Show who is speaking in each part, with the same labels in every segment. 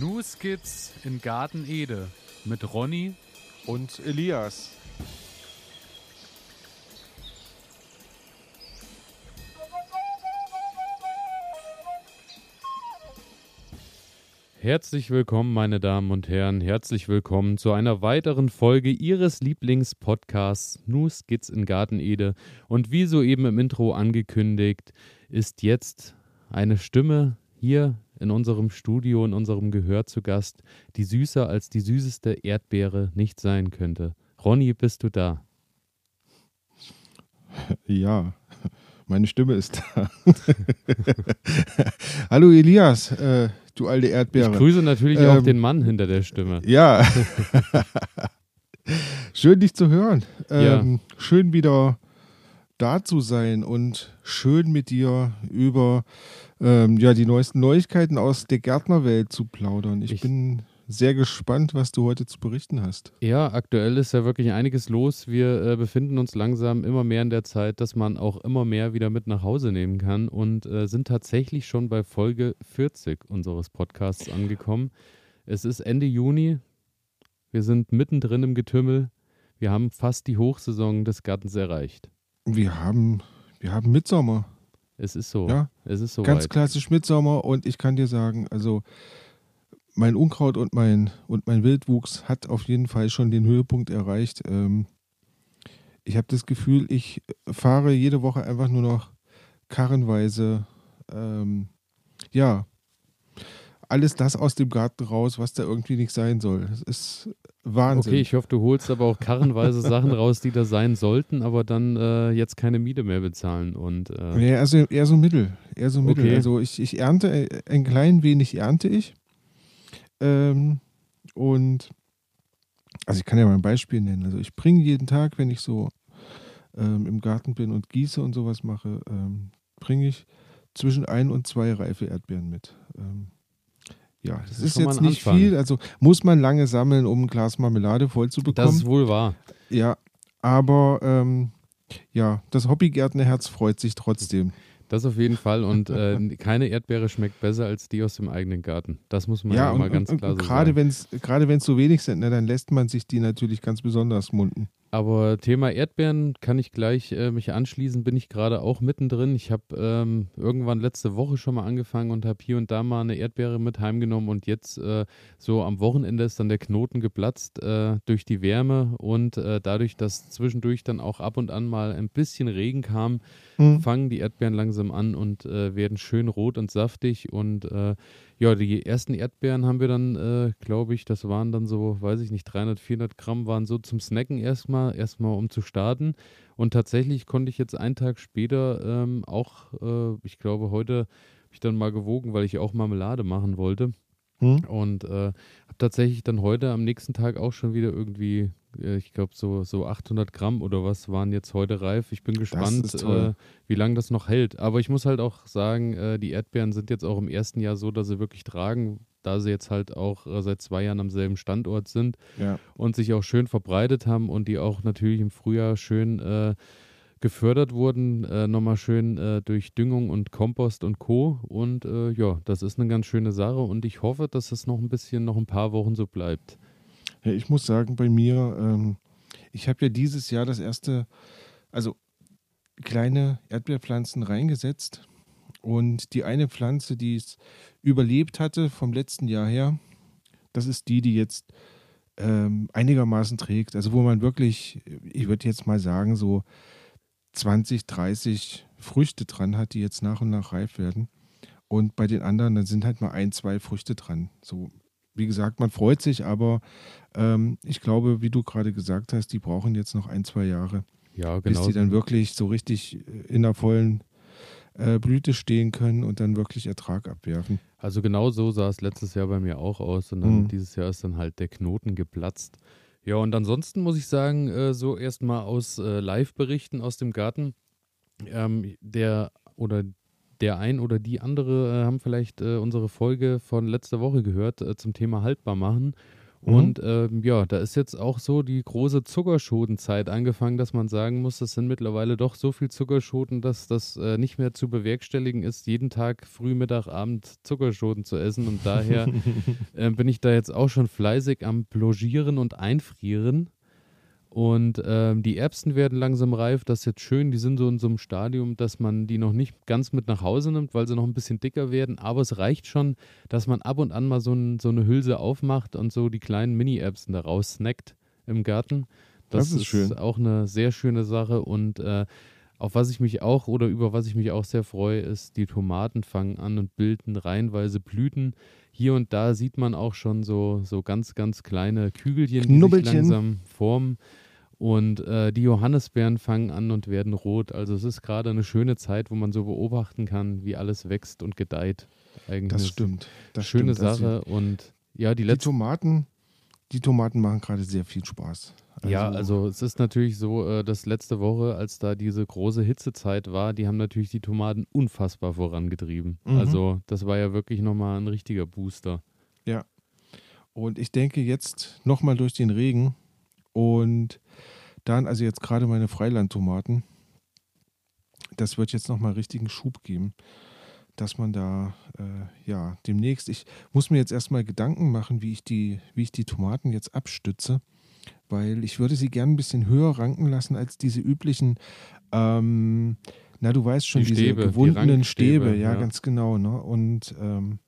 Speaker 1: New Skits in Garten Ede mit Ronny
Speaker 2: und Elias.
Speaker 1: Herzlich willkommen, meine Damen und Herren. Herzlich willkommen zu einer weiteren Folge Ihres Lieblingspodcasts New Skits in Garten Ede. Und wie soeben im Intro angekündigt, ist jetzt eine Stimme hier in unserem Studio, in unserem Gehör zu Gast, die süßer als die süßeste Erdbeere nicht sein könnte. Ronny, bist du da?
Speaker 2: Ja, meine Stimme ist da. Hallo Elias, äh, du alte Erdbeere.
Speaker 1: Ich grüße natürlich ähm, auch den Mann hinter der Stimme.
Speaker 2: Ja. schön dich zu hören. Ähm, ja. Schön wieder da zu sein und schön mit dir über ähm, ja, die neuesten Neuigkeiten aus der Gärtnerwelt zu plaudern. Ich, ich, bin sehr gespannt, was du heute zu berichten hast.
Speaker 1: Ja, aktuell ist ja wirklich einiges los. Wir äh, befinden uns langsam immer mehr in der Zeit, dass man auch immer mehr wieder mit nach Hause nehmen kann und äh, sind tatsächlich schon bei Folge 40 unseres Podcasts angekommen. Es ist Ende Juni. Wir sind mittendrin im Getümmel. Wir haben fast die Hochsaison des Gartens erreicht.
Speaker 2: Wir haben, wir haben Mitsommer.
Speaker 1: Es ist so.
Speaker 2: Ja,
Speaker 1: es ist so.
Speaker 2: Ganz weit. klassisch Mitsommer und ich kann dir sagen, also mein Unkraut und mein, und mein Wildwuchs hat auf jeden Fall schon den Höhepunkt erreicht. Ähm, ich habe das Gefühl, ich fahre jede Woche einfach nur noch karrenweise, ähm, ja, alles das aus dem Garten raus, was da irgendwie nicht sein soll. Das ist Wahnsinn.
Speaker 1: Okay, ich hoffe, du holst aber auch karrenweise Sachen raus, die da sein sollten, aber dann äh, jetzt keine Miete mehr bezahlen. Und, äh
Speaker 2: ja, also eher so mittel. Eher so mittel. Okay. Also ich, ich ernte, äh, ein klein wenig ernte ich. Ähm, und also ich kann ja mal ein Beispiel nennen. Also ich bringe jeden Tag, wenn ich so ähm, im Garten bin und gieße und sowas mache, ähm, bringe ich zwischen ein und zwei reife Erdbeeren mit. Ähm, ja, das, das ist, ist jetzt nicht Anfang. viel. Also muss man lange sammeln, um ein Glas Marmelade voll zu bekommen.
Speaker 1: Das ist wohl wahr.
Speaker 2: Ja, aber ähm, ja, das Hobbygärtnerherz freut sich trotzdem.
Speaker 1: Das auf jeden Fall. Und äh, keine Erdbeere schmeckt besser als die aus dem eigenen Garten. Das muss man ja, ja mal ganz und, klar und, so
Speaker 2: gerade sagen. Gerade wenn es so wenig sind, ne, dann lässt man sich die natürlich ganz besonders munden.
Speaker 1: Aber Thema Erdbeeren kann ich gleich äh, mich anschließen, bin ich gerade auch mittendrin. Ich habe ähm, irgendwann letzte Woche schon mal angefangen und habe hier und da mal eine Erdbeere mit heimgenommen und jetzt äh, so am Wochenende ist dann der Knoten geplatzt äh, durch die Wärme und äh, dadurch, dass zwischendurch dann auch ab und an mal ein bisschen Regen kam, mhm. fangen die Erdbeeren langsam an und äh, werden schön rot und saftig und äh, ja, die ersten Erdbeeren haben wir dann, äh, glaube ich, das waren dann so, weiß ich nicht, 300, 400 Gramm waren so zum Snacken erstmal, erstmal um zu starten. Und tatsächlich konnte ich jetzt einen Tag später ähm, auch, äh, ich glaube, heute habe ich dann mal gewogen, weil ich auch Marmelade machen wollte. Hm? Und äh, habe tatsächlich dann heute am nächsten Tag auch schon wieder irgendwie äh, ich glaube, so, so 800 Gramm oder was waren jetzt heute reif. Ich bin gespannt, äh, wie lange das noch hält. Aber ich muss halt auch sagen, äh, die Erdbeeren sind jetzt auch im ersten Jahr so, dass sie wirklich tragen, da sie jetzt halt auch äh, seit zwei Jahren am selben Standort sind ja. und sich auch schön verbreitet haben und die auch natürlich im Frühjahr schön äh, gefördert wurden, äh, nochmal schön äh, durch Düngung und Kompost und Co. Und äh, ja, das ist eine ganz schöne Sache und ich hoffe, dass es noch ein bisschen, noch ein paar Wochen so bleibt.
Speaker 2: Ja, ich muss sagen, bei mir, ähm, ich habe ja dieses Jahr das erste, also kleine Erdbeerpflanzen reingesetzt. Und die eine Pflanze, die es überlebt hatte vom letzten Jahr her, das ist die, die jetzt ähm, einigermaßen trägt. Also wo man wirklich, ich würde jetzt mal sagen, so 20, 30 Früchte dran hat, die jetzt nach und nach reif werden. Und bei den anderen, dann sind halt mal ein, zwei Früchte dran. So wie gesagt, man freut sich, aber ähm, ich glaube, wie du gerade gesagt hast, die brauchen jetzt noch ein, zwei Jahre,
Speaker 1: ja,
Speaker 2: genau. bis die dann wirklich so richtig in der vollen äh, Blüte stehen können und dann wirklich Ertrag abwerfen.
Speaker 1: Also genau so sah es letztes Jahr bei mir auch aus und dann mhm. dieses Jahr ist dann halt der Knoten geplatzt. Ja, und ansonsten muss ich sagen, äh, so erstmal aus äh, Live-Berichten aus dem Garten, ähm, der oder der ein oder die andere äh, haben vielleicht äh, unsere Folge von letzter Woche gehört äh, zum Thema haltbar machen. Mhm. Und ähm, ja, da ist jetzt auch so die große Zuckerschotenzeit angefangen, dass man sagen muss, das sind mittlerweile doch so viel Zuckerschoten, dass das äh, nicht mehr zu bewerkstelligen ist, jeden Tag früh, Mittag, Abend Zuckerschoten zu essen. Und daher äh, bin ich da jetzt auch schon fleißig am Blogieren und Einfrieren. Und ähm, die Erbsen werden langsam reif. Das ist jetzt schön. Die sind so in so einem Stadium, dass man die noch nicht ganz mit nach Hause nimmt, weil sie noch ein bisschen dicker werden. Aber es reicht schon, dass man ab und an mal so, ein, so eine Hülse aufmacht und so die kleinen Mini-Erbsen daraus snackt im Garten. Das, das ist, ist auch eine sehr schöne Sache. Und äh, auf was ich mich auch oder über was ich mich auch sehr freue, ist, die Tomaten fangen an und bilden reihenweise Blüten. Hier und da sieht man auch schon so, so ganz, ganz kleine Kügelchen, die sich langsam formen. Und äh, die Johannisbeeren fangen an und werden rot. Also es ist gerade eine schöne Zeit, wo man so beobachten kann, wie alles wächst und gedeiht. Eigentlich
Speaker 2: das stimmt. Das
Speaker 1: schöne
Speaker 2: stimmt.
Speaker 1: Sache. Also, und ja, die,
Speaker 2: die Tomaten, die Tomaten machen gerade sehr viel Spaß.
Speaker 1: Also, ja, also es ist natürlich so, äh, dass letzte Woche, als da diese große Hitzezeit war, die haben natürlich die Tomaten unfassbar vorangetrieben. Mhm. Also das war ja wirklich nochmal ein richtiger Booster.
Speaker 2: Ja. Und ich denke jetzt nochmal durch den Regen und dann, also jetzt gerade meine Freilandtomaten, das wird jetzt nochmal richtigen Schub geben, dass man da, äh, ja, demnächst, ich muss mir jetzt erstmal Gedanken machen, wie ich die, wie ich die Tomaten jetzt abstütze, weil ich würde sie gern ein bisschen höher ranken lassen als diese üblichen, ähm, na, du weißt schon,
Speaker 1: die
Speaker 2: diese
Speaker 1: Stäbe,
Speaker 2: gewundenen
Speaker 1: die
Speaker 2: Stäbe, ja,
Speaker 1: ja,
Speaker 2: ganz genau, ne? Und ähm,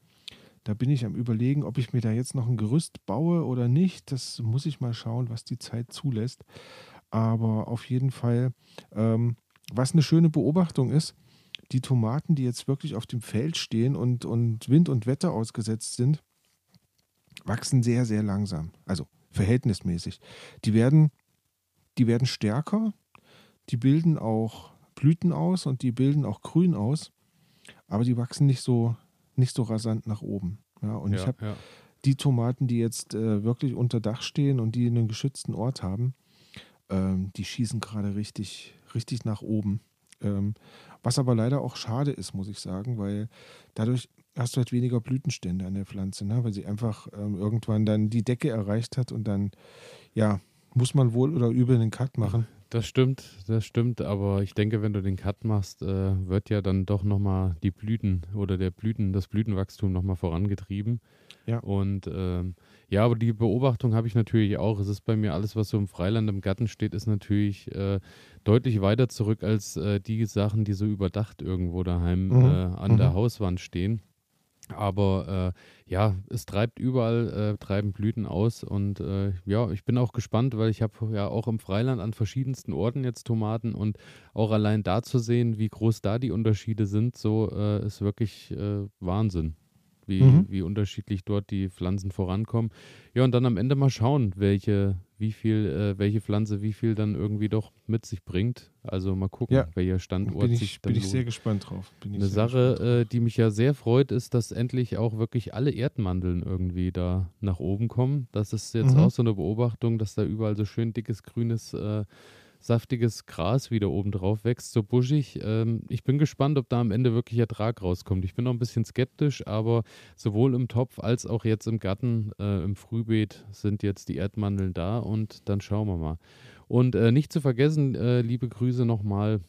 Speaker 2: da bin ich am Überlegen, ob ich mir da jetzt noch ein Gerüst baue oder nicht. Das muss ich mal schauen, was die Zeit zulässt. Aber auf jeden Fall, ähm, was eine schöne Beobachtung ist, die Tomaten, die jetzt wirklich auf dem Feld stehen und, und Wind und Wetter ausgesetzt sind, wachsen sehr, sehr langsam. Also verhältnismäßig. Die werden, die werden stärker, die bilden auch Blüten aus und die bilden auch Grün aus, aber die wachsen nicht so, nicht so rasant nach oben. Ja, und
Speaker 1: Ja,
Speaker 2: ich habe
Speaker 1: ja.
Speaker 2: die Tomaten, die jetzt äh, wirklich unter Dach stehen und die einen geschützten Ort haben, ähm, die schießen gerade richtig, richtig nach oben. Ähm, was aber leider auch schade ist, muss ich sagen, weil dadurch hast du halt weniger Blütenstände an der Pflanze, ne? weil sie einfach ähm, irgendwann dann die Decke erreicht hat und dann, ja, muss man wohl oder übel einen Cut machen.
Speaker 1: Das stimmt, das stimmt, aber ich denke, wenn du den Cut machst, äh, wird ja dann doch nochmal die Blüten oder der Blüten, das Blütenwachstum nochmal vorangetrieben.
Speaker 2: Ja.
Speaker 1: Und ähm, ja, aber die Beobachtung habe ich natürlich auch. Es ist bei mir alles, was so im Freiland im Garten steht, ist natürlich äh, deutlich weiter zurück als äh, die Sachen, die so überdacht irgendwo daheim
Speaker 2: Mhm,
Speaker 1: äh, an der
Speaker 2: mhm.
Speaker 1: Hauswand stehen. Aber äh, ja, es treibt überall, äh, treiben Blüten aus und äh, ja, ich bin auch gespannt, weil ich habe ja auch im Freiland an verschiedensten Orten jetzt Tomaten und auch allein da zu sehen, wie groß da die Unterschiede sind, so äh, ist wirklich äh, Wahnsinn, wie,
Speaker 2: Mhm.
Speaker 1: wie unterschiedlich dort die Pflanzen vorankommen. Ja, und dann am Ende mal schauen, welche, wie viel, äh, welche Pflanze wie viel dann irgendwie doch mit sich bringt. Also mal gucken,
Speaker 2: Ja.
Speaker 1: welcher Standort
Speaker 2: Bin
Speaker 1: sich
Speaker 2: ich,
Speaker 1: dann
Speaker 2: bin ich
Speaker 1: lohnt.
Speaker 2: sehr gespannt drauf.
Speaker 1: Eine Sache, äh, die mich ja sehr freut, ist, dass endlich auch wirklich alle Erdmandeln irgendwie da nach oben kommen. Das ist jetzt
Speaker 2: Mhm.
Speaker 1: auch so eine Beobachtung, dass da überall so schön dickes, grünes, äh, saftiges Gras wieder oben drauf wächst, so buschig. Ähm, ich bin gespannt, ob da am Ende wirklich Ertrag rauskommt. Ich bin noch ein bisschen skeptisch, aber sowohl im Topf als auch jetzt im Garten, äh, im Frühbeet sind jetzt die Erdmandeln da und dann schauen wir mal. Und äh, nicht zu vergessen, äh, liebe Grüße nochmal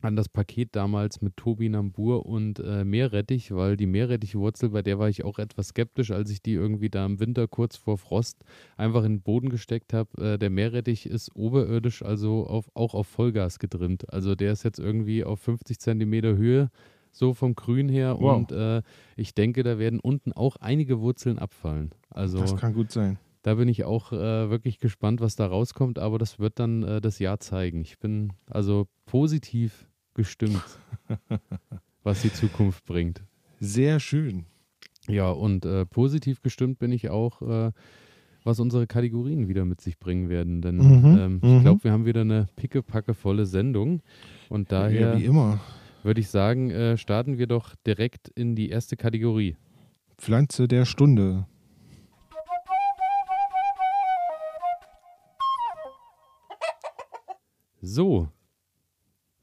Speaker 1: an das Paket damals mit Tobi Nambur und äh, Meerrettich, weil die Meerrettichwurzel, bei der war ich auch etwas skeptisch, als ich die irgendwie da im Winter kurz vor Frost einfach in den Boden gesteckt habe. Äh, der Meerrettich ist oberirdisch, also auf, auch auf Vollgas getrimmt. Also der ist jetzt irgendwie auf 50 Zentimeter Höhe, so vom Grün her.
Speaker 2: Wow.
Speaker 1: Und äh, ich denke, da werden unten auch einige Wurzeln abfallen. Also
Speaker 2: Das kann gut sein.
Speaker 1: Da bin ich auch äh, wirklich gespannt, was da rauskommt, aber das wird dann äh, das Jahr zeigen. Ich bin also positiv gestimmt, was die Zukunft bringt.
Speaker 2: Sehr schön.
Speaker 1: Ja, und äh, positiv gestimmt bin ich auch, äh, was unsere Kategorien wieder mit sich bringen werden. Denn
Speaker 2: Mhm,
Speaker 1: ähm,
Speaker 2: mhm.
Speaker 1: ich glaube, wir haben wieder eine pickepackevolle Sendung. Und
Speaker 2: Ja,
Speaker 1: daher
Speaker 2: wie immer.
Speaker 1: würde ich sagen, äh, starten wir doch direkt in die erste Kategorie.
Speaker 2: Pflanze der Stunde.
Speaker 1: So,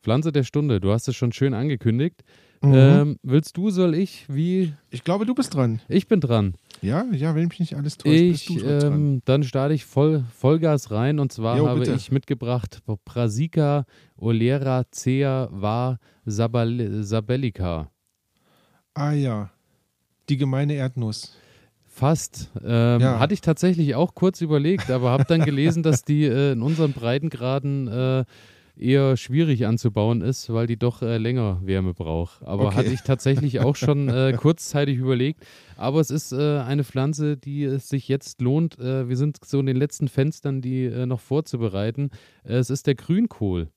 Speaker 1: Pflanze der Stunde. Du hast es schon schön angekündigt.
Speaker 2: Mhm.
Speaker 1: Ähm, willst du, soll ich? Wie?
Speaker 2: ich glaube, du bist dran.
Speaker 1: Ich bin dran.
Speaker 2: Ja, ja, wenn mich nicht alles täuscht,
Speaker 1: Ich,
Speaker 2: bist du dran.
Speaker 1: ähm, dann starte ich voll, Vollgas rein und zwar
Speaker 2: Jo,
Speaker 1: habe
Speaker 2: bitte.
Speaker 1: ich mitgebracht Brassica oleracea var sabal- sabellica.
Speaker 2: Ah ja, die gemeine Erdnuss.
Speaker 1: Fast. Ähm,
Speaker 2: Ja.
Speaker 1: Hatte ich tatsächlich auch kurz überlegt, aber habe dann gelesen, dass die äh, in unseren Breitengraden äh, eher schwierig anzubauen ist, weil die doch äh, länger Wärme braucht. Aber
Speaker 2: Okay.
Speaker 1: hatte ich tatsächlich auch schon äh, kurzzeitig überlegt. Aber es ist äh, eine Pflanze, die es sich jetzt lohnt. Äh, wir sind so in den letzten Fenstern, die noch vorzubereiten. Es ist der Grünkohl.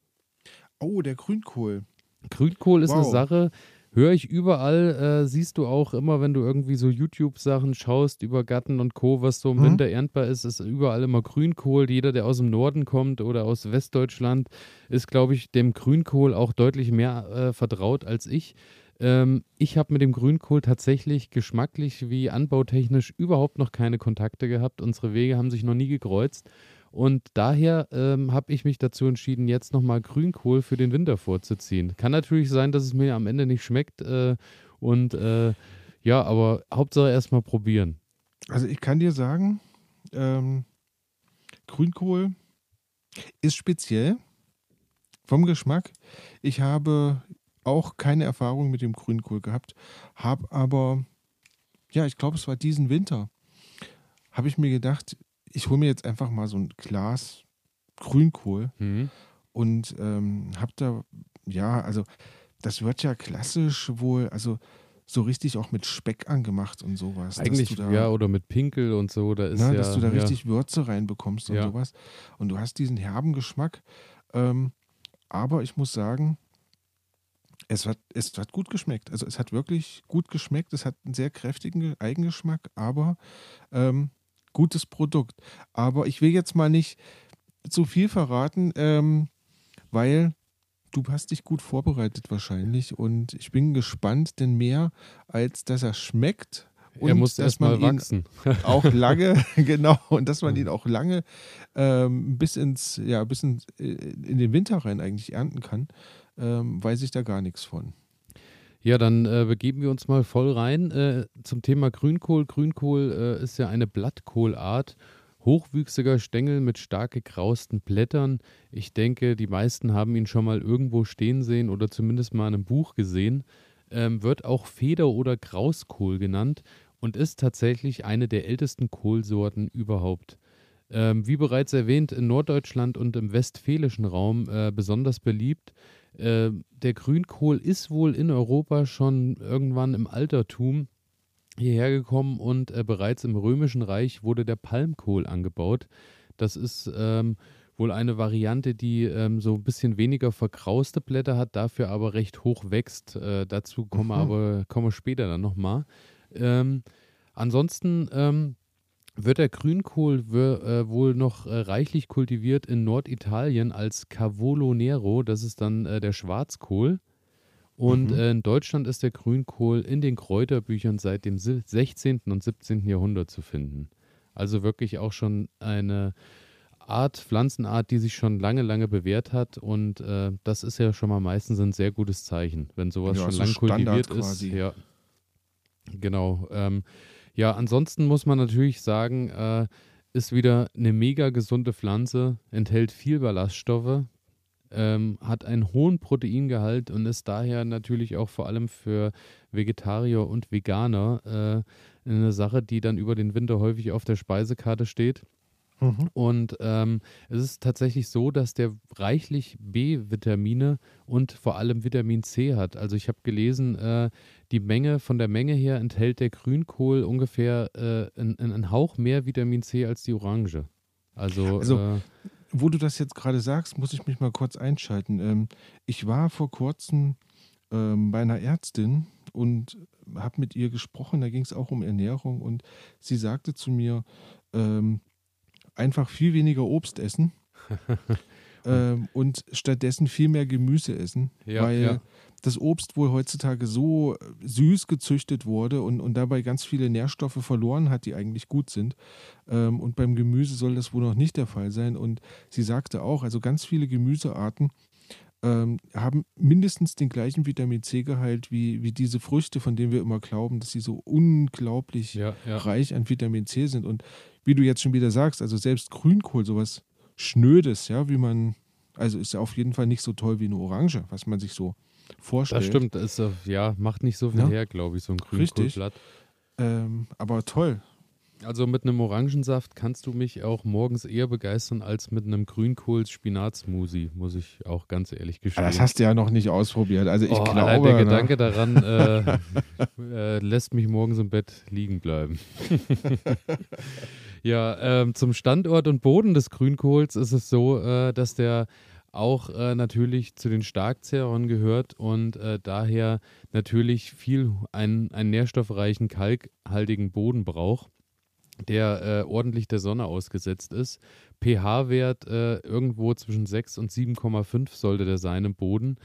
Speaker 2: Oh, der Grünkohl.
Speaker 1: Grünkohl ist eine
Speaker 2: Wow.
Speaker 1: Sache, höre ich überall, äh, siehst du auch immer, wenn du irgendwie so YouTube-Sachen schaust über Gatten und Co., was so im
Speaker 2: Mhm.
Speaker 1: Winter erntbar ist, ist überall immer Grünkohl. Jeder, der aus dem Norden kommt oder aus Westdeutschland, ist, glaube ich, dem Grünkohl auch deutlich mehr äh, vertraut als ich. Ähm, ich habe mit dem Grünkohl tatsächlich geschmacklich wie anbautechnisch überhaupt noch keine Kontakte gehabt. Unsere Wege haben sich noch nie gekreuzt. Und daher ähm, habe ich mich dazu entschieden, jetzt nochmal Grünkohl für den Winter vorzuziehen. Kann natürlich sein, dass es mir am Ende nicht schmeckt. Äh, und äh, ja, aber Hauptsache erstmal probieren.
Speaker 2: Also ich kann dir sagen, ähm, Grünkohl ist speziell vom Geschmack. Ich habe auch keine Erfahrung mit dem Grünkohl gehabt, habe aber, ja, ich glaube, es war diesen Winter, habe ich mir gedacht, ich hole mir jetzt einfach mal so ein Glas Grünkohl
Speaker 1: Mhm.
Speaker 2: und ähm, habe da, ja, also das wird ja klassisch wohl, also so richtig auch mit Speck angemacht und sowas.
Speaker 1: Eigentlich,
Speaker 2: da,
Speaker 1: ja, oder mit Pinkel und so, da ist
Speaker 2: ne,
Speaker 1: ja.
Speaker 2: dass du da
Speaker 1: ja,
Speaker 2: richtig Würze reinbekommst und
Speaker 1: Ja.
Speaker 2: sowas. Und du hast diesen herben Geschmack. Ähm, aber ich muss sagen, es hat, es hat gut geschmeckt. Also es hat wirklich gut geschmeckt. Es hat einen sehr kräftigen Ge- Eigengeschmack, aber ähm, gutes Produkt. Aber ich will jetzt mal nicht zu viel verraten, ähm, weil du hast dich gut vorbereitet wahrscheinlich. Und ich bin gespannt, denn mehr als dass er schmeckt.
Speaker 1: er
Speaker 2: und
Speaker 1: muss
Speaker 2: dass
Speaker 1: erstmal wachsen.
Speaker 2: auch lange, genau, und dass man ihn auch lange ähm, bis ins, ja, bis ins, äh, in den Winter rein eigentlich ernten kann, ähm, weiß ich da gar nichts von.
Speaker 1: Ja, dann äh, begeben wir uns mal voll rein äh, zum Thema Grünkohl. Grünkohl äh, ist ja eine Blattkohlart, hochwüchsiger Stängel mit stark gekrausten Blättern. Ich denke, die meisten haben ihn schon mal irgendwo stehen sehen oder zumindest mal in einem Buch gesehen. Ähm, wird auch Feder- oder Grauskohl genannt und ist tatsächlich eine der ältesten Kohlsorten überhaupt. Ähm, wie bereits erwähnt, in Norddeutschland und im westfälischen Raum äh, besonders beliebt. Äh, der Grünkohl ist wohl in Europa schon irgendwann im Altertum hierher gekommen und äh, bereits im Römischen Reich wurde der Palmkohl angebaut. Das ist ähm, wohl eine Variante, die ähm, so ein bisschen weniger verkrauste Blätter hat, dafür aber recht hoch wächst. Äh, dazu kommen wir
Speaker 2: Mhm.
Speaker 1: aber kommen wir später dann nochmal. Ähm, ansonsten ähm, wird der Grünkohl äh, wohl noch äh, reichlich kultiviert in Norditalien als Cavolo Nero. Das ist dann äh, der Schwarzkohl. Und
Speaker 2: Mhm.
Speaker 1: in Deutschland ist der Grünkohl in den Kräuterbüchern seit dem si- 16. und 17. Jahrhundert zu finden. Also wirklich auch schon eine Art, Pflanzenart, die sich schon lange, lange bewährt hat. Und äh, das ist ja schon mal meistens ein sehr gutes Zeichen, wenn sowas
Speaker 2: Ja,
Speaker 1: schon
Speaker 2: so
Speaker 1: lang
Speaker 2: Standard
Speaker 1: kultiviert
Speaker 2: quasi.
Speaker 1: ist. Ja, genau. Ähm, ja, ansonsten muss man natürlich sagen, äh, ist wieder eine mega gesunde Pflanze, enthält viel Ballaststoffe, ähm, hat einen hohen Proteingehalt und ist daher natürlich auch vor allem für Vegetarier und Veganer äh, eine Sache, die dann über den Winter häufig auf der Speisekarte steht.
Speaker 2: Mhm.
Speaker 1: Und ähm, es ist tatsächlich so, dass der reichlich B-Vitamine und vor allem Vitamin C hat. Also ich habe gelesen, äh, die Menge von der Menge her enthält der Grünkohl ungefähr äh, einen, einen Hauch mehr Vitamin C als die Orange. Also,
Speaker 2: Also,
Speaker 1: äh,
Speaker 2: Wo du das jetzt gerade sagst, muss ich mich mal kurz einschalten. Ähm, ich war vor kurzem ähm, bei einer Ärztin und habe mit ihr gesprochen. Da ging es auch um Ernährung und sie sagte zu mir, ähm, einfach viel weniger Obst essen ähm, und stattdessen viel mehr Gemüse essen,
Speaker 1: Ja,
Speaker 2: weil
Speaker 1: ja.
Speaker 2: das Obst wohl heutzutage so süß gezüchtet wurde und, und dabei ganz viele Nährstoffe verloren hat, die eigentlich gut sind. Ähm, und beim Gemüse soll das wohl noch nicht der Fall sein. Und sie sagte auch, also ganz viele Gemüsearten ähm, haben mindestens den gleichen Vitamin C-Gehalt wie, wie diese Früchte, von denen wir immer glauben, dass sie so unglaublich
Speaker 1: Ja, ja.
Speaker 2: reich an Vitamin C sind. Und wie du jetzt schon wieder sagst, also selbst Grünkohl, sowas Schnödes, ja, wie man, also ist ja auf jeden Fall nicht so toll wie eine Orange, was man sich so vorstellt.
Speaker 1: Das stimmt, das ist, ja, macht nicht so viel
Speaker 2: Ja.
Speaker 1: her, glaube ich, so ein
Speaker 2: Richtig.
Speaker 1: Grünkohlblatt.
Speaker 2: Ähm, aber toll.
Speaker 1: Also mit einem Orangensaft kannst du mich auch morgens eher begeistern als mit einem Grünkohl-Spinat-Smoothie, muss ich auch ganz ehrlich gestehen.
Speaker 2: Aber das hast du ja noch nicht ausprobiert. Also ich
Speaker 1: oh,
Speaker 2: glaube,
Speaker 1: allein der
Speaker 2: ne?
Speaker 1: Gedanke daran äh, äh, lässt mich morgens im Bett liegen bleiben. ja, ähm, zum Standort und Boden des Grünkohls ist es so, äh, dass der auch äh, natürlich zu den Starkzehrern gehört und äh, daher natürlich viel einen, einen nährstoffreichen, kalkhaltigen Boden braucht, der äh, ordentlich der Sonne ausgesetzt ist. pH-Wert äh, irgendwo zwischen 6 und 7,5 sollte der sein im Boden.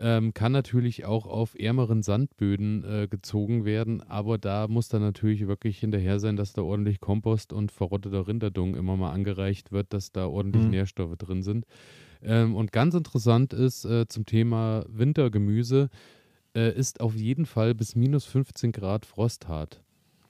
Speaker 1: Ähm, kann natürlich auch auf ärmeren Sandböden äh, gezogen werden, aber da muss dann natürlich wirklich hinterher sein, dass da ordentlich Kompost und verrotteter Rinderdung immer mal angereicht wird, dass da ordentlich
Speaker 2: Mhm.
Speaker 1: Nährstoffe drin sind. Ähm, und ganz interessant ist äh, zum Thema Wintergemüse, äh, ist auf jeden Fall bis minus 15 Grad frosthart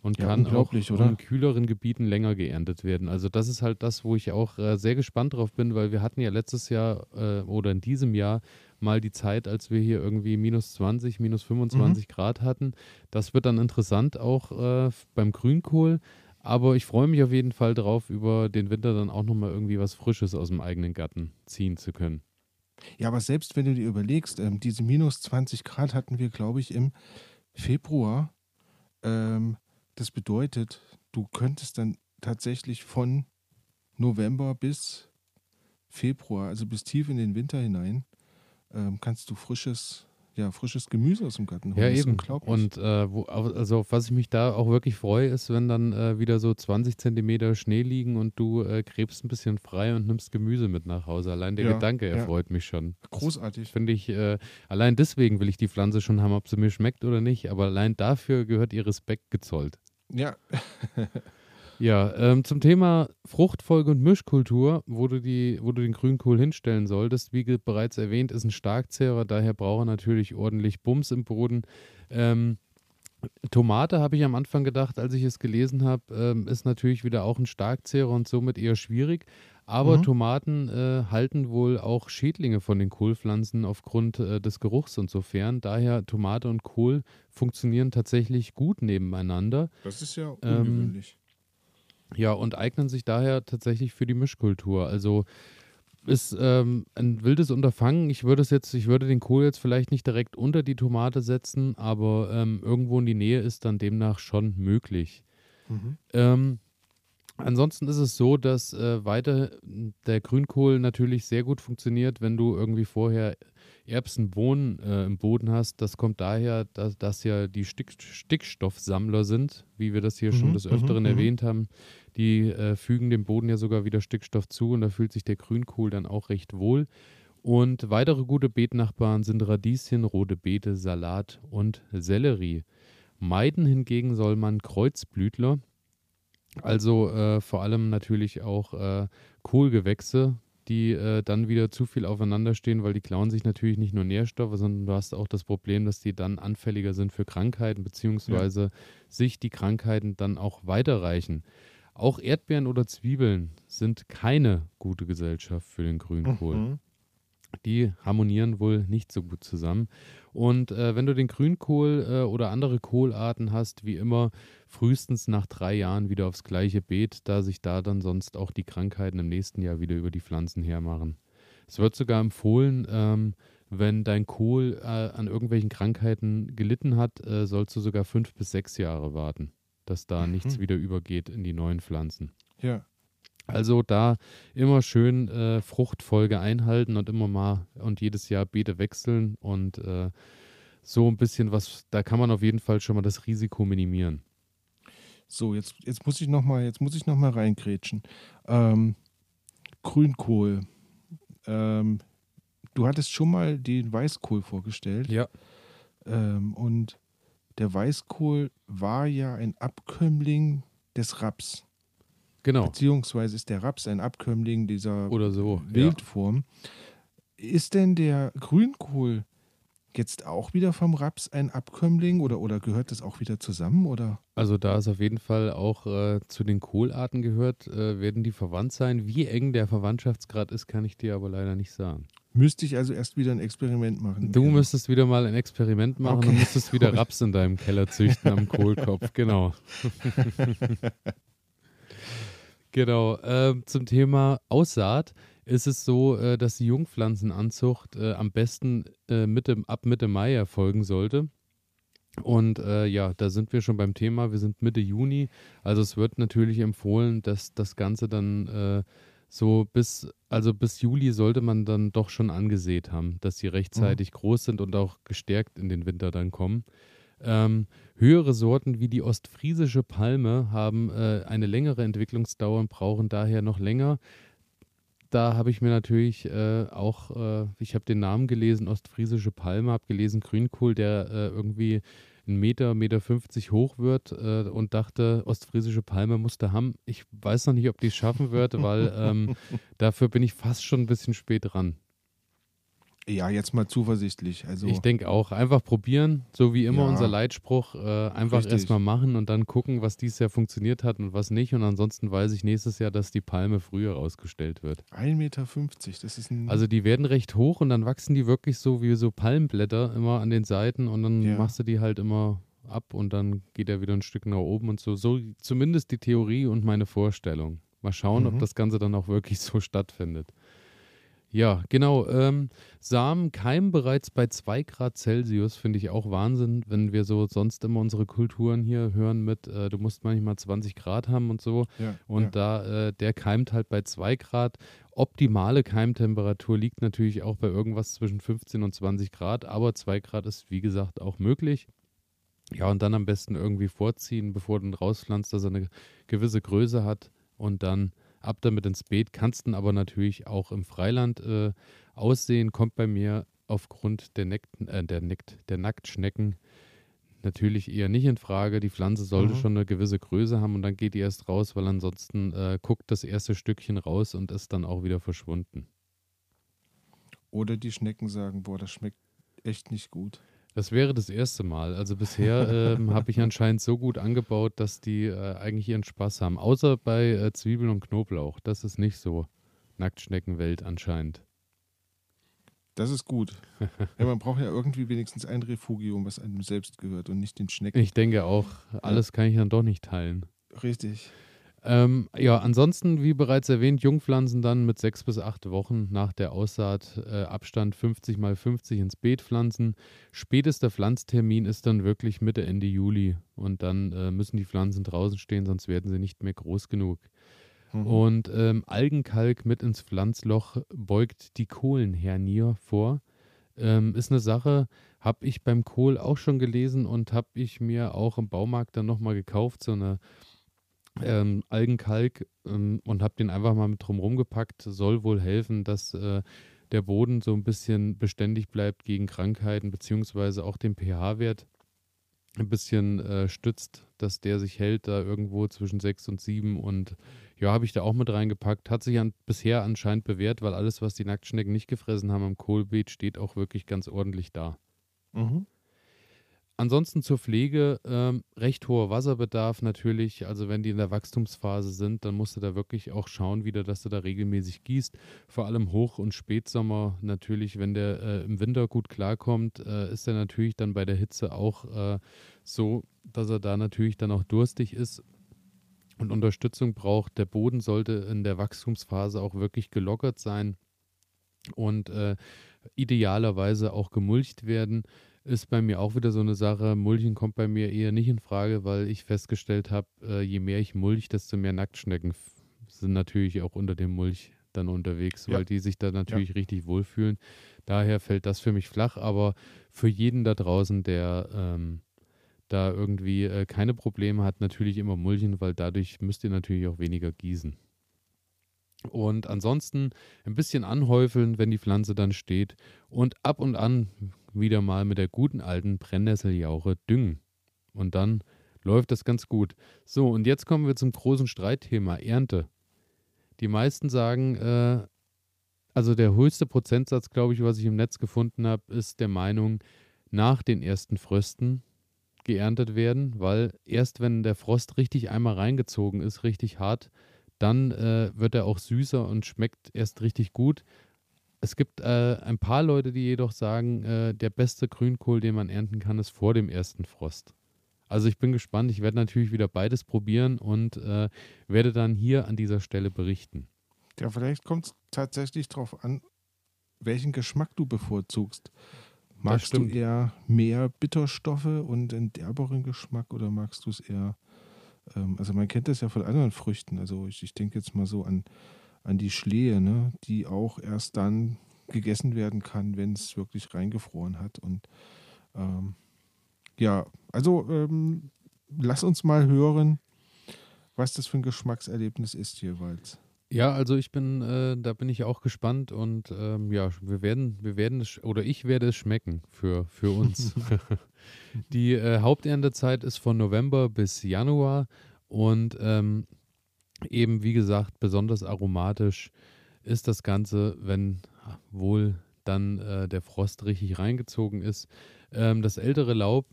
Speaker 1: und
Speaker 2: Ja,
Speaker 1: kann auch in kühleren Gebieten länger geerntet werden. Also das ist halt das, wo ich auch äh, sehr gespannt drauf bin, weil wir hatten ja letztes Jahr äh, oder in diesem Jahr mal die Zeit, als wir hier irgendwie minus 20, minus 25 Grad hatten. Das wird dann interessant auch äh, beim Grünkohl. Aber ich freue mich auf jeden Fall drauf, über den Winter dann auch nochmal irgendwie was Frisches aus dem eigenen Garten ziehen zu können.
Speaker 2: Ja, aber selbst wenn du dir überlegst, ähm, diese minus 20 Grad hatten wir, glaube ich, im Februar. Ähm, das bedeutet, du könntest dann tatsächlich von November bis Februar, also bis tief in den Winter hinein, ähm, kannst du frisches, ja, frisches Gemüse aus dem Garten holen.
Speaker 1: Ja, eben. Und äh, wo, also auf was ich mich da auch wirklich freue, ist, wenn dann äh, wieder so 20 Zentimeter Schnee liegen und du äh, gräbst ein bisschen frei und nimmst Gemüse mit nach Hause. Allein der
Speaker 2: Ja,
Speaker 1: Gedanke
Speaker 2: ja.
Speaker 1: erfreut mich schon.
Speaker 2: Großartig.
Speaker 1: Finde ich, äh, allein deswegen will ich die Pflanze schon haben, ob sie mir schmeckt oder nicht, aber allein dafür gehört ihr Respekt gezollt.
Speaker 2: Ja,
Speaker 1: Ja, ähm, zum Thema Fruchtfolge und Mischkultur, wo du, die, wo du den Grünkohl hinstellen solltest, wie bereits erwähnt, ist ein Starkzehrer, daher braucht er natürlich ordentlich Bums im Boden. Ähm, Tomate habe ich am Anfang gedacht, als ich es gelesen habe, ähm, ist natürlich wieder auch ein Starkzehrer und somit eher schwierig. Aber
Speaker 2: Mhm.
Speaker 1: Tomaten äh, halten wohl auch Schädlinge von den Kohlpflanzen aufgrund äh, des Geruchs und so fern. Daher Tomate und Kohl funktionieren tatsächlich gut nebeneinander.
Speaker 2: das ist ja
Speaker 1: Ähm,
Speaker 2: ungewöhnlich.
Speaker 1: Ja, und eignen sich daher tatsächlich für die Mischkultur. Also ist ähm, ein wildes Unterfangen. Ich würde es jetzt, ich würde den Kohl jetzt vielleicht nicht direkt unter die Tomate setzen, aber ähm, irgendwo in die Nähe ist dann demnach schon möglich.
Speaker 2: Mhm.
Speaker 1: Ähm, ansonsten ist es so, dass äh, weiter der Grünkohl natürlich sehr gut funktioniert, wenn du irgendwie vorher Erbsenbohnen äh, im Boden hast. Das kommt daher, dass, dass ja die Stick Stickstoffsammler sind, wie wir das hier schon
Speaker 2: Mhm,
Speaker 1: des
Speaker 2: mhm,
Speaker 1: Öfteren
Speaker 2: mhm.
Speaker 1: erwähnt haben. Die äh, fügen dem Boden ja sogar wieder Stickstoff zu und da fühlt sich der Grünkohl dann auch recht wohl. Und weitere gute Beetnachbarn sind Radieschen, rote Beete, Salat und Sellerie. Meiden hingegen soll man Kreuzblütler, also äh, vor allem natürlich auch äh, Kohlgewächse, die äh, dann wieder zu viel aufeinander stehen, weil die klauen sich natürlich nicht nur Nährstoffe, sondern du hast auch das Problem, dass die dann anfälliger sind für Krankheiten, beziehungsweise sich die Krankheiten dann auch weiterreichen. Auch Erdbeeren oder Zwiebeln sind keine gute Gesellschaft für den Grünkohl
Speaker 2: Mhm.
Speaker 1: die harmonieren wohl nicht so gut zusammen. Und äh, wenn du den Grünkohl äh, oder andere Kohlarten hast, wie immer, frühestens nach drei Jahren wieder aufs gleiche Beet, da sich da dann sonst auch die Krankheiten im nächsten Jahr wieder über die Pflanzen hermachen. Es wird sogar empfohlen, ähm, wenn dein Kohl äh, an irgendwelchen Krankheiten gelitten hat, äh, sollst du sogar fünf bis sechs Jahre warten, dass da nichts
Speaker 2: Mhm.
Speaker 1: wieder übergeht in die neuen Pflanzen.
Speaker 2: Ja.
Speaker 1: Also da immer schön äh, Fruchtfolge einhalten und immer mal und jedes Jahr Beete wechseln und äh, so ein bisschen was, da kann man auf jeden Fall schon mal das Risiko minimieren.
Speaker 2: So, jetzt, jetzt muss ich nochmal, jetzt muss ich noch mal reingrätschen. Ähm, Grünkohl. Ähm, du hattest schon mal den Weißkohl vorgestellt.
Speaker 1: Ja.
Speaker 2: Ähm, und der Weißkohl war ja ein Abkömmling des Raps.
Speaker 1: Genau.
Speaker 2: Beziehungsweise ist der Raps ein Abkömmling dieser
Speaker 1: Oder so. Ja.
Speaker 2: Wildform. ist denn der Grünkohl jetzt auch wieder vom Raps ein Abkömmling oder, oder gehört das auch wieder zusammen? Oder?
Speaker 1: Also da es auf jeden Fall auch äh, zu den Kohlarten gehört, äh, werden die verwandt sein. Wie eng der Verwandtschaftsgrad ist, kann ich dir aber leider nicht sagen.
Speaker 2: Müsste ich also erst wieder ein Experiment machen.
Speaker 1: Du müsstest wieder mal ein Experiment machen okay. und müsstest wieder Raps in deinem Keller züchten am Kohlkopf, genau. genau. Äh, zum Thema Aussaat ist es so, äh, dass die Jungpflanzenanzucht äh, am besten äh, Mitte, ab Mitte Mai erfolgen sollte. Und äh, ja, da sind wir schon beim Thema. Wir sind Mitte Juni. Also es wird natürlich empfohlen, dass das Ganze dann äh, so bis, also bis Juli sollte man dann doch schon angesät haben, dass sie rechtzeitig mhm. groß sind und auch gestärkt in den Winter dann kommen. Ähm, höhere Sorten wie die ostfriesische Palme haben äh, eine längere Entwicklungsdauer und brauchen daher noch länger da habe ich mir natürlich äh, auch, äh, ich habe den Namen gelesen, ostfriesische Palme, habe gelesen Grünkohl, der äh, irgendwie einen Meter, Meter 50 hoch wird äh, und dachte, ostfriesische Palme musste haben. Ich weiß noch nicht, ob die es schaffen wird, weil ähm, dafür bin ich fast schon ein bisschen spät dran.
Speaker 2: Ja, jetzt mal zuversichtlich. Also
Speaker 1: ich denke auch, einfach probieren, so wie immer ja, unser Leitspruch, äh, einfach erstmal machen und dann gucken, was dieses Jahr funktioniert hat und was nicht. Und ansonsten weiß ich nächstes Jahr, dass die Palme früher ausgestellt wird.
Speaker 2: 1,50 Meter, das ist ein.
Speaker 1: Also die werden recht hoch und dann wachsen die wirklich so wie so Palmblätter immer an den Seiten und dann ja. machst du die halt immer ab und dann geht er wieder ein Stück nach oben und so. So zumindest die Theorie und meine Vorstellung. Mal schauen, mhm. ob das Ganze dann auch wirklich so stattfindet. Ja, genau. Ähm, Samen keimen bereits bei 2 Grad Celsius, finde ich auch Wahnsinn, wenn wir so sonst immer unsere Kulturen hier hören mit, äh, du musst manchmal 20 Grad haben und so. Ja, und ja. da, äh, der keimt halt bei 2 Grad. Optimale Keimtemperatur liegt natürlich auch bei irgendwas zwischen 15 und 20 Grad, aber 2 Grad ist, wie gesagt, auch möglich. Ja, und dann am besten irgendwie vorziehen, bevor du ihn rauspflanzt, dass er eine gewisse Größe hat und dann ab damit ins Beet, kannst du aber natürlich auch im Freiland äh, aussehen, kommt bei mir aufgrund der, Nekten, äh, der, Nekt, der Nacktschnecken natürlich eher nicht in Frage. Die Pflanze sollte mhm. schon eine gewisse Größe haben und dann geht die erst raus, weil ansonsten äh, guckt das erste Stückchen raus und ist dann auch wieder verschwunden.
Speaker 2: Oder die Schnecken sagen, boah, das schmeckt echt nicht gut.
Speaker 1: Das wäre das erste Mal. Also bisher ähm, habe ich anscheinend so gut angebaut, dass die äh, eigentlich ihren Spaß haben. Außer bei äh, Zwiebeln und Knoblauch. Das ist nicht so Nacktschneckenwelt anscheinend.
Speaker 2: Das ist gut. ja, man braucht ja irgendwie wenigstens ein Refugium, was einem selbst gehört und nicht den Schnecken.
Speaker 1: Ich denke auch, alles ja. kann ich dann doch nicht teilen.
Speaker 2: Richtig.
Speaker 1: Ähm, ja, ansonsten, wie bereits erwähnt, Jungpflanzen dann mit sechs bis acht Wochen nach der Aussaat äh, Abstand 50 mal 50 ins Beet pflanzen. Spätester Pflanztermin ist dann wirklich Mitte, Ende Juli und dann äh, müssen die Pflanzen draußen stehen, sonst werden sie nicht mehr groß genug. Mhm. Und ähm, Algenkalk mit ins Pflanzloch beugt die Kohlenhernie vor. Ähm, ist eine Sache, habe ich beim Kohl auch schon gelesen und habe ich mir auch im Baumarkt dann nochmal gekauft, so eine ähm, Algenkalk ähm, und habe den einfach mal mit drumherum gepackt. Soll wohl helfen, dass äh, der Boden so ein bisschen beständig bleibt gegen Krankheiten, beziehungsweise auch den pH-Wert ein bisschen äh, stützt, dass der sich hält, da irgendwo zwischen 6 und 7. Und ja, habe ich da auch mit reingepackt. Hat sich an, bisher anscheinend bewährt, weil alles, was die Nacktschnecken nicht gefressen haben am Kohlbeet, steht auch wirklich ganz ordentlich da. Mhm. Ansonsten zur Pflege ähm, recht hoher Wasserbedarf natürlich. Also wenn die in der Wachstumsphase sind, dann musst du da wirklich auch schauen wieder, dass du da regelmäßig gießt. Vor allem Hoch- und Spätsommer natürlich, wenn der äh, im Winter gut klarkommt, äh, ist er natürlich dann bei der Hitze auch äh, so, dass er da natürlich dann auch durstig ist und Unterstützung braucht. Der Boden sollte in der Wachstumsphase auch wirklich gelockert sein und äh, idealerweise auch gemulcht werden ist bei mir auch wieder so eine Sache. Mulchen kommt bei mir eher nicht in Frage, weil ich festgestellt habe, äh, je mehr ich mulch, desto mehr Nacktschnecken sind natürlich auch unter dem Mulch dann unterwegs, ja. weil die sich da natürlich ja. richtig wohlfühlen. Daher fällt das für mich flach, aber für jeden da draußen, der ähm, da irgendwie äh, keine Probleme hat, natürlich immer mulchen, weil dadurch müsst ihr natürlich auch weniger gießen. Und ansonsten ein bisschen anhäufeln, wenn die Pflanze dann steht. Und ab und an wieder mal mit der guten alten Brennnesseljauche düngen. Und dann läuft das ganz gut. So, und jetzt kommen wir zum großen Streitthema Ernte. Die meisten sagen, äh, also der höchste Prozentsatz, glaube ich, was ich im Netz gefunden habe, ist der Meinung, nach den ersten Frösten geerntet werden, weil erst wenn der Frost richtig einmal reingezogen ist, richtig hart, dann äh, wird er auch süßer und schmeckt erst richtig gut. Es gibt äh, ein paar Leute, die jedoch sagen, äh, der beste Grünkohl, den man ernten kann, ist vor dem ersten Frost. Also ich bin gespannt. Ich werde natürlich wieder beides probieren und äh, werde dann hier an dieser Stelle berichten.
Speaker 2: Ja, vielleicht kommt es tatsächlich darauf an, welchen Geschmack du bevorzugst. Magst du eher mehr Bitterstoffe und einen derberen Geschmack oder magst du es eher, ähm, also man kennt das ja von anderen Früchten, also ich, ich denke jetzt mal so an, an die Schlehe, ne, die auch erst dann gegessen werden kann, wenn es wirklich reingefroren hat und ähm, ja, also ähm, lass uns mal hören, was das für ein Geschmackserlebnis ist jeweils.
Speaker 1: Ja, also ich bin, äh, da bin ich auch gespannt und ähm, ja, wir werden, wir werden es, oder ich werde es schmecken für, für uns. Die äh, Haupterntezeit ist von November bis Januar und ähm, eben, wie gesagt, besonders aromatisch ist das Ganze, wenn wohl dann äh, der Frost richtig reingezogen ist. Ähm, das ältere Laub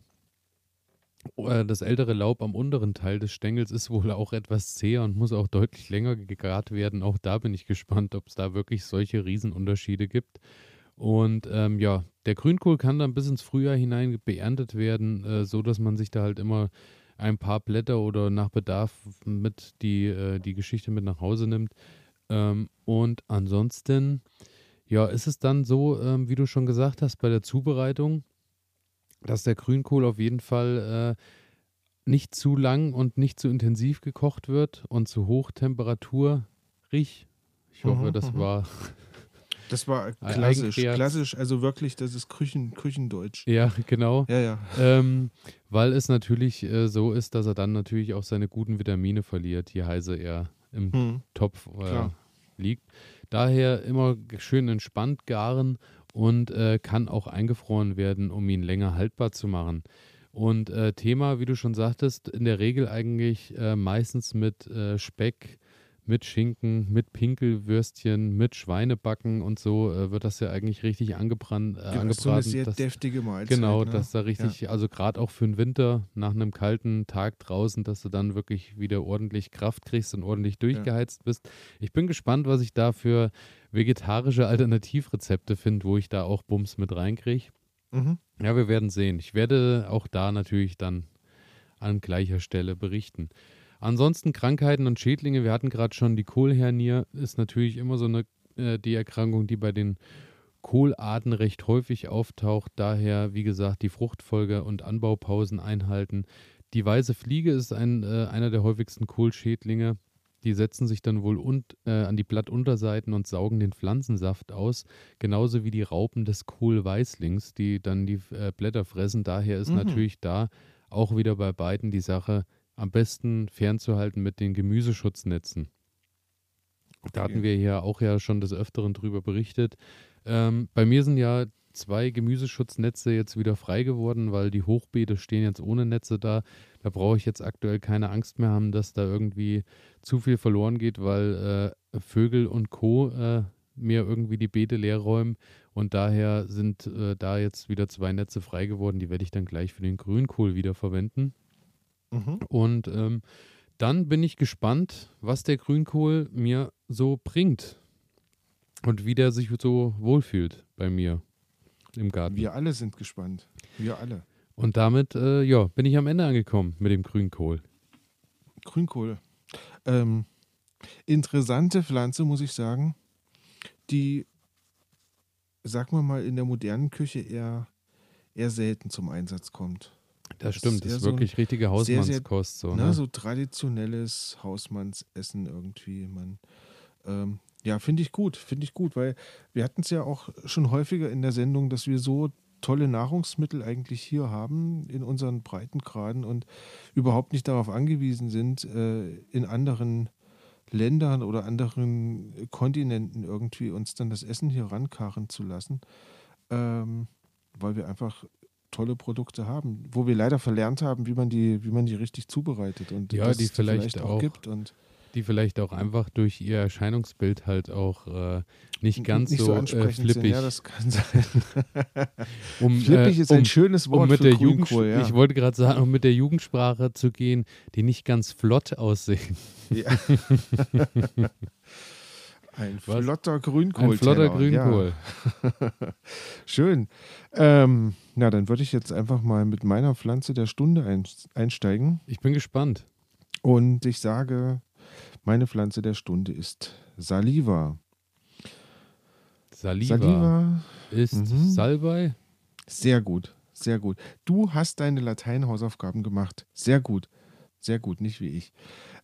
Speaker 1: äh, das ältere Laub am unteren Teil des Stängels ist wohl auch etwas zäher und muss auch deutlich länger gegart werden. Auch da bin ich gespannt, ob es da wirklich solche Riesenunterschiede gibt. Und ähm, ja, der Grünkohl kann dann bis ins Frühjahr hinein beerntet werden, äh, so dass man sich da halt immer ein paar Blätter oder nach Bedarf mit die, äh, die Geschichte mit nach Hause nimmt. Ähm, und ansonsten, ja, ist es dann so, ähm, wie du schon gesagt hast, bei der Zubereitung, dass der Grünkohl auf jeden Fall äh, nicht zu lang und nicht zu intensiv gekocht wird und zu hochtemperatur riecht. Ich hoffe, mhm, das mhm. war.
Speaker 2: Das war klassisch, klassisch, also wirklich, das ist Küchen, Küchendeutsch.
Speaker 1: Ja, genau.
Speaker 2: Ja, ja.
Speaker 1: Ähm, weil es natürlich äh, so ist, dass er dann natürlich auch seine guten Vitamine verliert, je heißer er im hm. Topf äh, liegt. Daher immer schön entspannt garen und äh, kann auch eingefroren werden, um ihn länger haltbar zu machen. Und äh, Thema, wie du schon sagtest, in der Regel eigentlich äh, meistens mit äh, Speck, mit Schinken, mit Pinkelwürstchen, mit Schweinebacken und so äh, wird das ja eigentlich richtig angebrannt, äh, ja, angebraten. So eine
Speaker 2: sehr dass, deftige Mahlzeit.
Speaker 1: Genau, ne? dass da richtig, ja. also gerade auch für den Winter nach einem kalten Tag draußen, dass du dann wirklich wieder ordentlich Kraft kriegst und ordentlich durchgeheizt ja. bist. Ich bin gespannt, was ich da für vegetarische Alternativrezepte finde, wo ich da auch Bums mit reinkriege. Mhm. Ja, wir werden sehen. Ich werde auch da natürlich dann an gleicher Stelle berichten. Ansonsten Krankheiten und Schädlinge, wir hatten gerade schon die Kohlhernie, ist natürlich immer so eine äh, die Erkrankung, die bei den Kohlarten recht häufig auftaucht. Daher, wie gesagt, die Fruchtfolge und Anbaupausen einhalten. Die weiße Fliege ist ein, äh, einer der häufigsten Kohlschädlinge. Die setzen sich dann wohl und, äh, an die Blattunterseiten und saugen den Pflanzensaft aus, genauso wie die Raupen des Kohlweißlings, die dann die äh, Blätter fressen. Daher ist mhm. natürlich da auch wieder bei beiden die Sache am besten fernzuhalten mit den Gemüseschutznetzen. Okay. Da hatten wir hier auch ja schon des Öfteren drüber berichtet. Ähm, bei mir sind ja zwei Gemüseschutznetze jetzt wieder frei geworden, weil die Hochbeete stehen jetzt ohne Netze da. Da brauche ich jetzt aktuell keine Angst mehr haben, dass da irgendwie zu viel verloren geht, weil äh, Vögel und Co. Äh, mir irgendwie die Beete leer räumen. Und daher sind äh, da jetzt wieder zwei Netze frei geworden. Die werde ich dann gleich für den Grünkohl wieder verwenden. Mhm. Und ähm, dann bin ich gespannt, was der Grünkohl mir so bringt und wie der sich so wohlfühlt bei mir im Garten.
Speaker 2: Wir alle sind gespannt. Wir alle.
Speaker 1: Und damit, äh, ja, bin ich am Ende angekommen mit dem Grünkohl.
Speaker 2: Grünkohl. Ähm, interessante Pflanze, muss ich sagen, die, sagen wir mal, in der modernen Küche eher, eher selten zum Einsatz kommt.
Speaker 1: Das, stimmt, das ist wirklich so richtige Hausmannskost.
Speaker 2: Sehr, sehr, so, ne? so traditionelles Hausmannsessen irgendwie. Man, ähm, ja, finde ich gut, finde ich gut, weil wir hatten es ja auch schon häufiger in der Sendung, dass wir so tolle Nahrungsmittel eigentlich hier haben in unseren Breitengraden und überhaupt nicht darauf angewiesen sind, äh, in anderen Ländern oder anderen Kontinenten irgendwie uns dann das Essen hier rankarren zu lassen, ähm, weil wir einfach tolle Produkte haben, wo wir leider verlernt haben, wie man die, wie man die richtig zubereitet und
Speaker 1: ja, die vielleicht, vielleicht auch,
Speaker 2: gibt und
Speaker 1: die vielleicht auch einfach durch ihr Erscheinungsbild halt auch äh, nicht ganz
Speaker 2: nicht
Speaker 1: so,
Speaker 2: so
Speaker 1: äh,
Speaker 2: ansprechend sind.
Speaker 1: flippig.
Speaker 2: Ja, das kann sein.
Speaker 1: um,
Speaker 2: flippig
Speaker 1: äh,
Speaker 2: ist
Speaker 1: um,
Speaker 2: ein schönes Wort
Speaker 1: um mit
Speaker 2: für
Speaker 1: der Jugend,
Speaker 2: ja.
Speaker 1: Ich wollte gerade sagen, um mit der Jugendsprache zu gehen, die nicht ganz flott aussehen.
Speaker 2: Ja. Ein
Speaker 1: Was?
Speaker 2: flotter Grünkohl.
Speaker 1: Ein flotter Grünkohl.
Speaker 2: Ja. Schön. Ähm, na, dann würde ich jetzt einfach mal mit meiner Pflanze der Stunde ein, einsteigen.
Speaker 1: Ich bin gespannt.
Speaker 2: Und ich sage, meine Pflanze der Stunde ist Saliva.
Speaker 1: Saliva,
Speaker 2: Saliva,
Speaker 1: ist
Speaker 2: Mhm.
Speaker 1: Salbei.
Speaker 2: sehr gut, sehr gut. Du hast deine Lateinhausaufgaben gemacht. Sehr gut, sehr gut, nicht wie ich.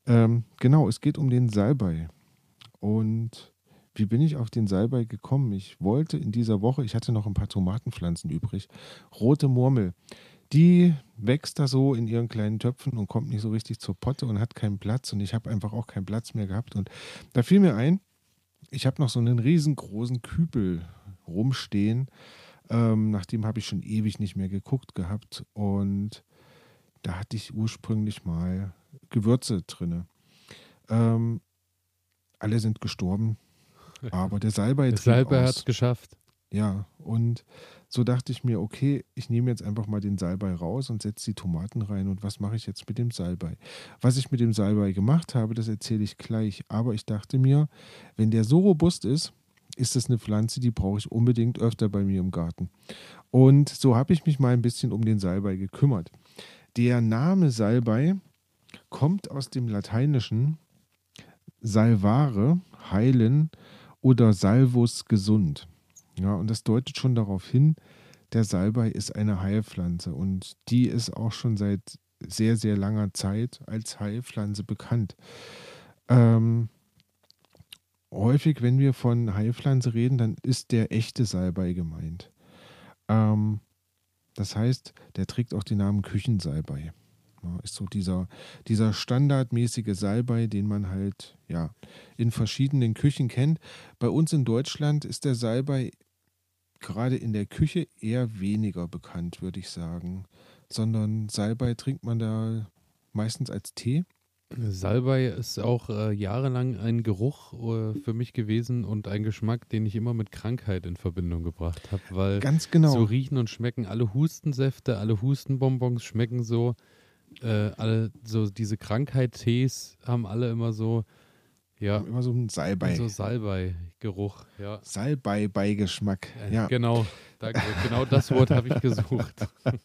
Speaker 2: Ähm, genau, es geht um den Salbei. Und wie bin ich auf den Salbei gekommen? Ich wollte in dieser Woche, ich hatte noch ein paar Tomatenpflanzen übrig, rote Murmel. Die wächst da so in ihren kleinen Töpfen und kommt nicht so richtig zur Potte und hat keinen Platz. Und ich habe einfach auch keinen Platz mehr gehabt. Und da fiel mir ein, ich habe noch so einen riesengroßen Kübel rumstehen. Ähm, nach dem habe ich schon ewig nicht mehr geguckt gehabt. Und da hatte ich ursprünglich mal Gewürze drinne. Ähm, alle sind gestorben, aber der Salbei
Speaker 1: Der Salbei hat es geschafft.
Speaker 2: Ja, und so dachte ich mir, okay, ich nehme jetzt einfach mal den Salbei raus und setze die Tomaten rein. Und was mache ich jetzt mit dem Salbei? Was ich mit dem Salbei gemacht habe, das erzähle ich gleich. Aber ich dachte mir, wenn der so robust ist, ist das eine Pflanze, die brauche ich unbedingt öfter bei mir im Garten. Und so habe ich mich mal ein bisschen um den Salbei gekümmert. Der Name Salbei kommt aus dem Lateinischen salvare, heilen oder salvus gesund. Ja, und das deutet schon darauf hin, der Salbei ist eine Heilpflanze und die ist auch schon seit sehr, sehr langer Zeit als Heilpflanze bekannt. Ähm, häufig, wenn wir von Heilpflanze reden, dann ist der echte Salbei gemeint. Ähm, das heißt, der trägt auch den Namen Küchensalbei. Ja, ist so dieser, dieser standardmäßige Salbei, den man halt ja in verschiedenen Küchen kennt. Bei uns in Deutschland ist der Salbei gerade in der Küche eher weniger bekannt, würde ich sagen. Sondern Salbei trinkt man da meistens als Tee.
Speaker 1: Salbei ist auch äh, jahrelang ein Geruch äh, für mich gewesen und ein Geschmack, den ich immer mit Krankheit in Verbindung gebracht habe, weil
Speaker 2: Ganz genau.
Speaker 1: so riechen und schmecken alle Hustensäfte, alle Hustenbonbons schmecken so, äh, alle so diese Krankheit-Tees haben alle immer so, ja,
Speaker 2: Immer so ein Salbei.
Speaker 1: so Salbei-Geruch, ja.
Speaker 2: Salbei-Beigeschmack.
Speaker 1: Äh,
Speaker 2: Ja.
Speaker 1: Genau, danke. genau das Wort habe ich gesucht.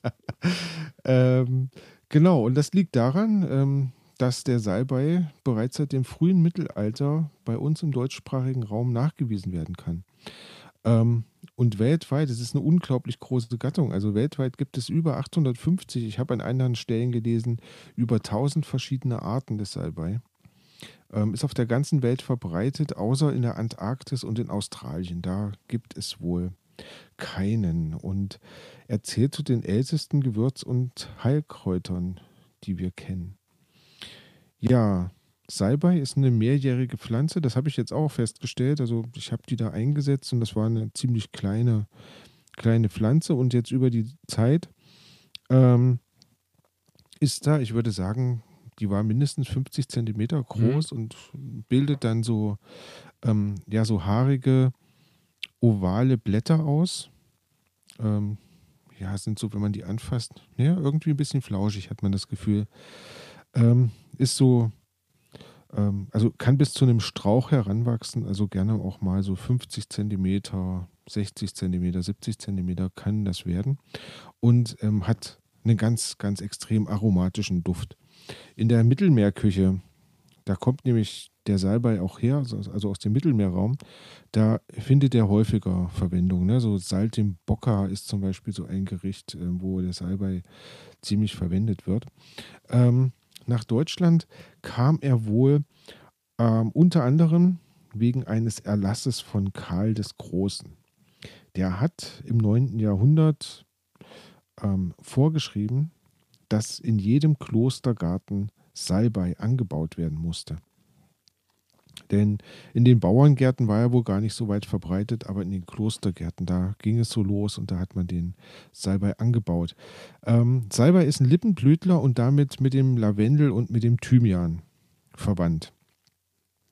Speaker 2: Ähm, genau, und das liegt daran, ähm, dass der Salbei bereits seit dem frühen Mittelalter bei uns im deutschsprachigen Raum nachgewiesen werden kann. Ähm, und weltweit, es ist eine unglaublich große Gattung, also weltweit gibt es über 850, ich habe an anderen Stellen gelesen, über 1000 verschiedene Arten des Salbei. Ähm, ist auf der ganzen Welt verbreitet, außer in der Antarktis und in Australien. Da gibt es wohl keinen. Und er zählt zu den ältesten Gewürz- und Heilkräutern, die wir kennen. Ja, Salbei ist eine mehrjährige Pflanze, das habe ich jetzt auch festgestellt. Also ich habe die da eingesetzt und das war eine ziemlich kleine, kleine Pflanze. Und jetzt über die Zeit ähm, ist da, ich würde sagen, die war mindestens 50 Zentimeter groß und bildet dann so, ähm, ja, so haarige, ovale Blätter aus. Ähm, ja, sind so, wenn man die anfasst, ja, irgendwie ein bisschen flauschig, hat man das Gefühl. Ähm, ist so, also kann bis zu einem Strauch heranwachsen, also gerne auch mal so 50 Zentimeter, 60 Zentimeter, 70 Zentimeter kann das werden und ähm, hat einen ganz, ganz extrem aromatischen Duft. In der Mittelmeerküche, da kommt nämlich der Salbei auch her, also aus dem Mittelmeerraum, da findet er häufiger Verwendung. Ne? So Saltimbocca ist zum Beispiel so ein Gericht, äh, wo der Salbei ziemlich verwendet wird. Ähm, nach Deutschland kam er wohl ähm, unter anderem wegen eines Erlasses von Karl des Großen. Der hat im 9. Jahrhundert ähm, vorgeschrieben, dass in jedem Klostergarten Salbei angebaut werden musste. Denn in den Bauerngärten war er wohl gar nicht so weit verbreitet, aber in den Klostergärten, da ging es so los und da hat man den Salbei angebaut. Ähm, Salbei ist ein Lippenblütler und damit mit dem Lavendel und mit dem Thymian verwandt.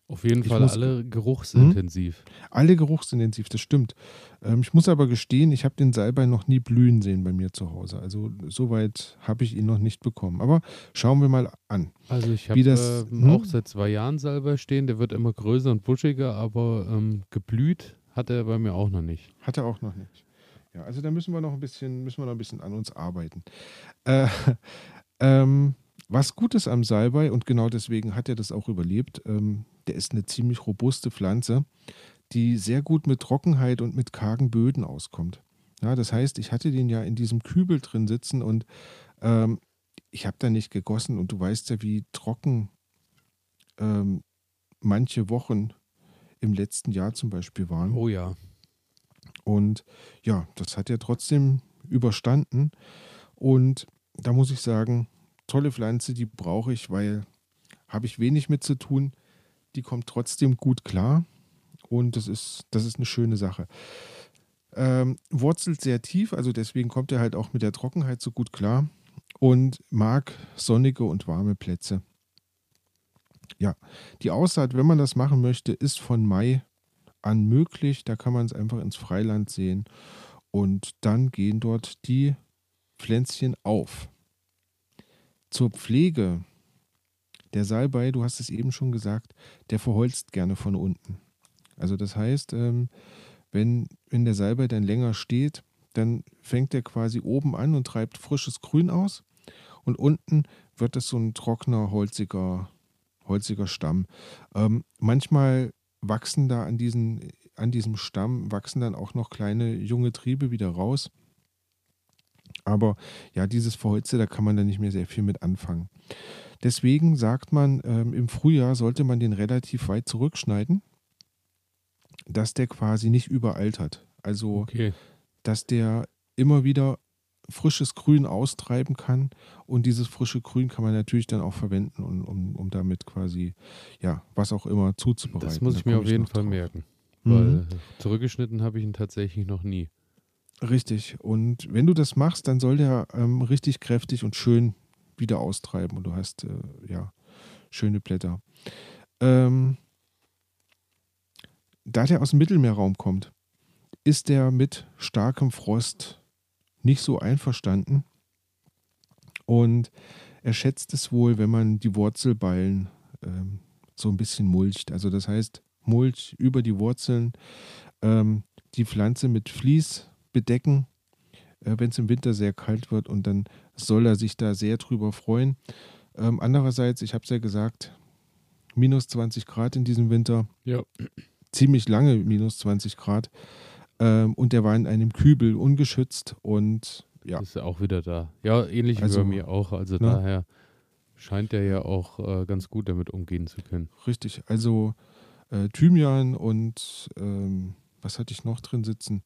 Speaker 1: Auf jeden
Speaker 2: Ich
Speaker 1: Fall
Speaker 2: muss-
Speaker 1: alle geruchsintensiv.
Speaker 2: Alle geruchsintensiv, das stimmt. Ähm, ich muss aber gestehen, ich habe den Salbei noch nie blühen sehen bei mir zu Hause. Also soweit habe ich ihn noch nicht bekommen. Aber schauen wir mal an.
Speaker 1: Also ich habe ähm,
Speaker 2: hm?
Speaker 1: auch seit zwei Jahren Salbei stehen. Der wird immer größer und buschiger, aber ähm, geblüht hat er bei mir auch noch nicht.
Speaker 2: Hat er auch noch nicht. Ja, also da müssen wir noch ein bisschen, müssen wir noch ein bisschen an uns arbeiten. Äh, ähm, was gut ist am Salbei, und genau deswegen hat er das auch überlebt, ähm, der ist eine ziemlich robuste Pflanze, die sehr gut mit Trockenheit und mit kargen Böden auskommt. Ja, das heißt, ich hatte den ja in diesem Kübel drin sitzen und ähm, ich habe da nicht gegossen und du weißt ja, wie trocken ähm, manche Wochen im letzten Jahr zum Beispiel waren.
Speaker 1: Oh ja.
Speaker 2: Und ja, das hat er trotzdem überstanden. Und da muss ich sagen, tolle Pflanze, die brauche ich, weil habe ich wenig mit zu tun. Die kommt trotzdem gut klar. Und das ist, das ist eine schöne Sache. Ähm, wurzelt sehr tief, also deswegen kommt er halt auch mit der Trockenheit so gut klar und mag sonnige und warme Plätze. Ja, die Aussaat, wenn man das machen möchte, ist von Mai an möglich. Da kann man es einfach ins Freiland sehen und dann gehen dort die Pflänzchen auf. Zur Pflege. Der Salbei, du hast es eben schon gesagt, der verholzt gerne von unten. Also das heißt, ähm, wenn, wenn der Salbei dann länger steht, dann fängt er quasi oben an und treibt frisches Grün aus und unten wird es so ein trockener, holziger, holziger Stamm. Ähm, manchmal wachsen da an, diesen, an diesem Stamm, wachsen dann auch noch kleine junge Triebe wieder raus. Aber ja, dieses Verholze, da kann man dann nicht mehr sehr viel mit anfangen. Deswegen sagt man, ähm, im Frühjahr sollte man den relativ weit zurückschneiden, dass der quasi nicht überaltert. Also,
Speaker 1: Okay.
Speaker 2: dass der immer wieder frisches Grün austreiben kann. Und dieses frische Grün kann man natürlich dann auch verwenden, um, um, um damit quasi, ja, was auch immer zuzubereiten.
Speaker 1: Das muss
Speaker 2: Da
Speaker 1: ich mir
Speaker 2: komme
Speaker 1: auf jeden Fall
Speaker 2: drauf.
Speaker 1: merken.
Speaker 2: Mhm.
Speaker 1: Weil zurückgeschnitten habe ich ihn tatsächlich noch nie.
Speaker 2: Richtig. Und wenn du das machst, dann soll der ähm, richtig kräftig und schön wieder austreiben und du hast äh, ja schöne Blätter. Ähm, da der aus dem Mittelmeerraum kommt, ist der mit starkem Frost nicht so einverstanden und er schätzt es wohl, wenn man die Wurzelballen ähm, so ein bisschen mulcht. Also das heißt, Mulch über die Wurzeln, ähm, die Pflanze mit Vlies bedecken, äh, wenn es im Winter sehr kalt wird und dann soll er sich da sehr drüber freuen. Ähm, andererseits, ich habe es ja gesagt, minus 20 Grad in diesem Winter,
Speaker 1: Ja.
Speaker 2: ziemlich lange minus 20 Grad ähm, und der war in einem Kübel ungeschützt und ja,
Speaker 1: Ist ja auch wieder da. Ja, ähnlich
Speaker 2: Also,
Speaker 1: wie bei mir auch. Also
Speaker 2: ne?
Speaker 1: daher scheint er ja auch äh, ganz gut damit umgehen zu können.
Speaker 2: richtig. Also äh, Thymian und ähm, was hatte ich noch drin sitzen?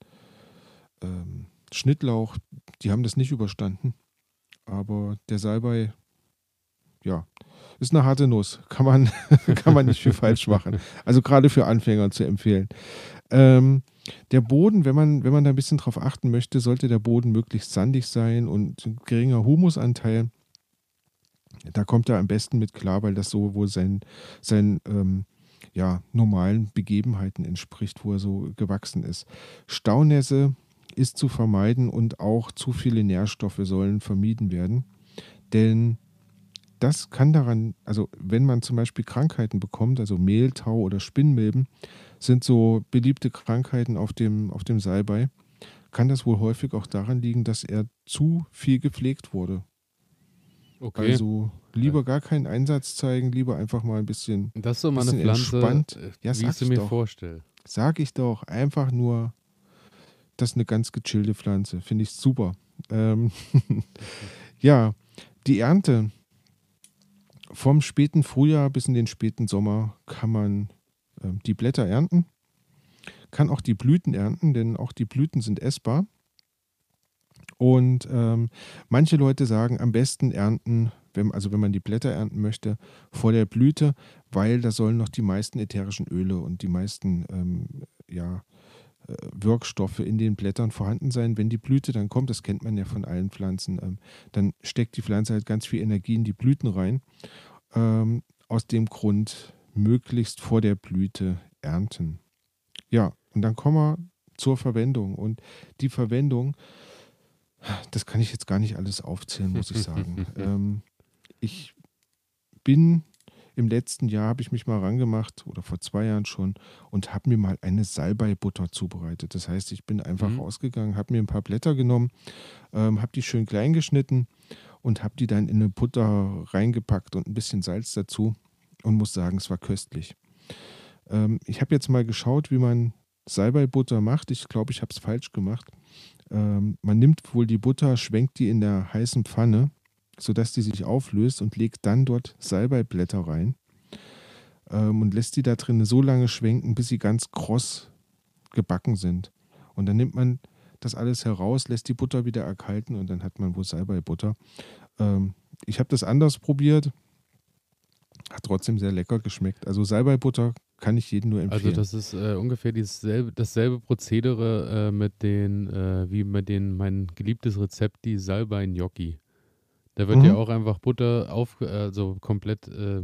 Speaker 2: Ähm, Schnittlauch, die haben das nicht überstanden. Aber der Salbei, ja, ist eine harte Nuss. Kann man, kann man nicht viel falsch machen. Also gerade für Anfänger zu empfehlen. Ähm, der Boden, wenn man, wenn man da ein bisschen drauf achten möchte, sollte der Boden möglichst sandig sein und ein geringer Humusanteil. Da kommt er am besten mit klar, weil das so wohl sein, sein ähm, ja, normalen Begebenheiten entspricht, wo er so gewachsen ist. Staunässe ist zu vermeiden und auch zu viele Nährstoffe sollen vermieden werden. Denn das kann daran, also wenn man zum Beispiel Krankheiten bekommt, also Mehltau oder Spinnmilben, sind so beliebte Krankheiten auf dem, auf dem Salbei, kann das wohl häufig auch daran liegen, dass er zu viel gepflegt wurde.
Speaker 1: Okay.
Speaker 2: Also lieber gar keinen Einsatz zeigen, lieber einfach mal ein bisschen,
Speaker 1: das ist so mal eine
Speaker 2: bisschen
Speaker 1: Pflanze,
Speaker 2: entspannt.
Speaker 1: äh,
Speaker 2: Ja,
Speaker 1: wie ich sie mir
Speaker 2: doch.
Speaker 1: vorstelle.
Speaker 2: sag ich doch, einfach nur, das ist eine ganz gechillte Pflanze. Finde ich super. Ähm, ja, die Ernte vom späten Frühjahr bis in den späten Sommer kann man ähm, die Blätter ernten, kann auch die Blüten ernten, denn auch die Blüten sind essbar. Und ähm, manche Leute sagen, am besten ernten, wenn, also wenn man die Blätter ernten möchte, vor der Blüte, weil da sollen noch die meisten ätherischen Öle und die meisten ähm, ja, äh, Wirkstoffe in den Blättern vorhanden sein. Wenn die Blüte dann kommt, das kennt man ja von allen Pflanzen, ähm, dann steckt die Pflanze halt ganz viel Energie in die Blüten rein. Ähm, aus dem Grund möglichst vor der Blüte ernten. Ja, und dann kommen wir zur Verwendung. Und die Verwendung, das kann ich jetzt gar nicht alles aufzählen, muss ich sagen. ähm, ich bin im letzten Jahr habe ich mich mal rangemacht oder vor zwei Jahren schon und habe mir mal eine Salbeibutter zubereitet. Das heißt, ich bin einfach mhm. rausgegangen, habe mir ein paar Blätter genommen, ähm, habe die schön klein geschnitten und habe die dann in eine Butter reingepackt und ein bisschen Salz dazu und muss sagen, es war köstlich. Ähm, ich habe jetzt mal geschaut, wie man Salbeibutter macht. Ich glaube, ich habe es falsch gemacht. Ähm, man nimmt wohl die Butter, schwenkt die in der heißen Pfanne sodass die sich auflöst und legt dann dort Salbeiblätter rein ähm, und lässt die da drin so lange schwenken, bis sie ganz kross gebacken sind. Und dann nimmt man das alles heraus, lässt die Butter wieder erkalten und dann hat man wohl Salbeibutter. Ähm, ich habe das anders probiert, hat trotzdem sehr lecker geschmeckt. Also Salbeibutter kann ich jedem nur also empfehlen.
Speaker 1: Also das ist äh, ungefähr dieselbe, dasselbe Prozedere äh, mit den, äh, wie mit den, mein geliebtes Rezept, die Salbei-Gnocchi. Da wird mhm. ja auch einfach Butter auf, also komplett äh,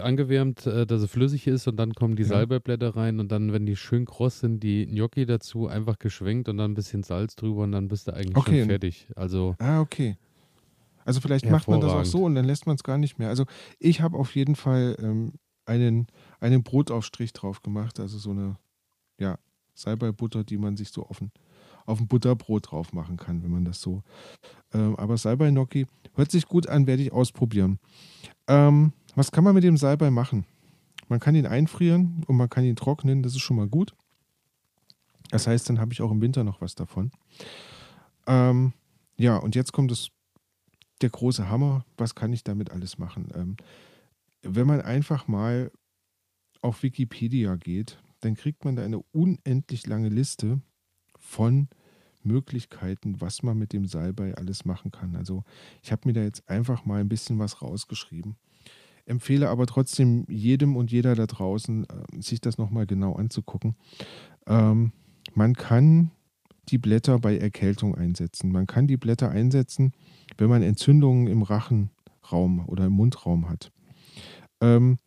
Speaker 1: angewärmt, äh, dass es flüssig ist und dann kommen die ja. Salbeiblätter rein und dann, wenn die schön kross sind, die Gnocchi dazu einfach geschwenkt und dann ein bisschen Salz drüber und dann bist du eigentlich okay. schon fertig. Also
Speaker 2: ah, okay. Also vielleicht macht man das auch so und dann lässt man es gar nicht mehr. Also ich habe auf jeden Fall ähm, einen, einen Brotaufstrich drauf gemacht, also so eine ja, Salbeibutter, die man sich so offen auf ein Butterbrot drauf machen kann, wenn man das so. Ähm, aber Salbei-Gnocchi hört sich gut an, werde ich ausprobieren. Ähm, was kann man mit dem Salbei machen? Man kann ihn einfrieren und man kann ihn trocknen, das ist schon mal gut. Das heißt, dann habe ich auch im Winter noch was davon. Ähm, ja, und jetzt kommt das, der große Hammer. Was kann ich damit alles machen? Ähm, wenn man einfach mal auf Wikipedia geht, dann kriegt man da eine unendlich lange Liste von Möglichkeiten, was man mit dem Salbei alles machen kann. Also ich habe mir da jetzt einfach mal ein bisschen was rausgeschrieben. Empfehle aber trotzdem jedem und jeder da draußen, äh, sich das nochmal genau anzugucken. Ähm, man kann die Blätter bei Erkältung einsetzen. Man kann die Blätter einsetzen, wenn man Entzündungen im Rachenraum oder im Mundraum hat. Ähm,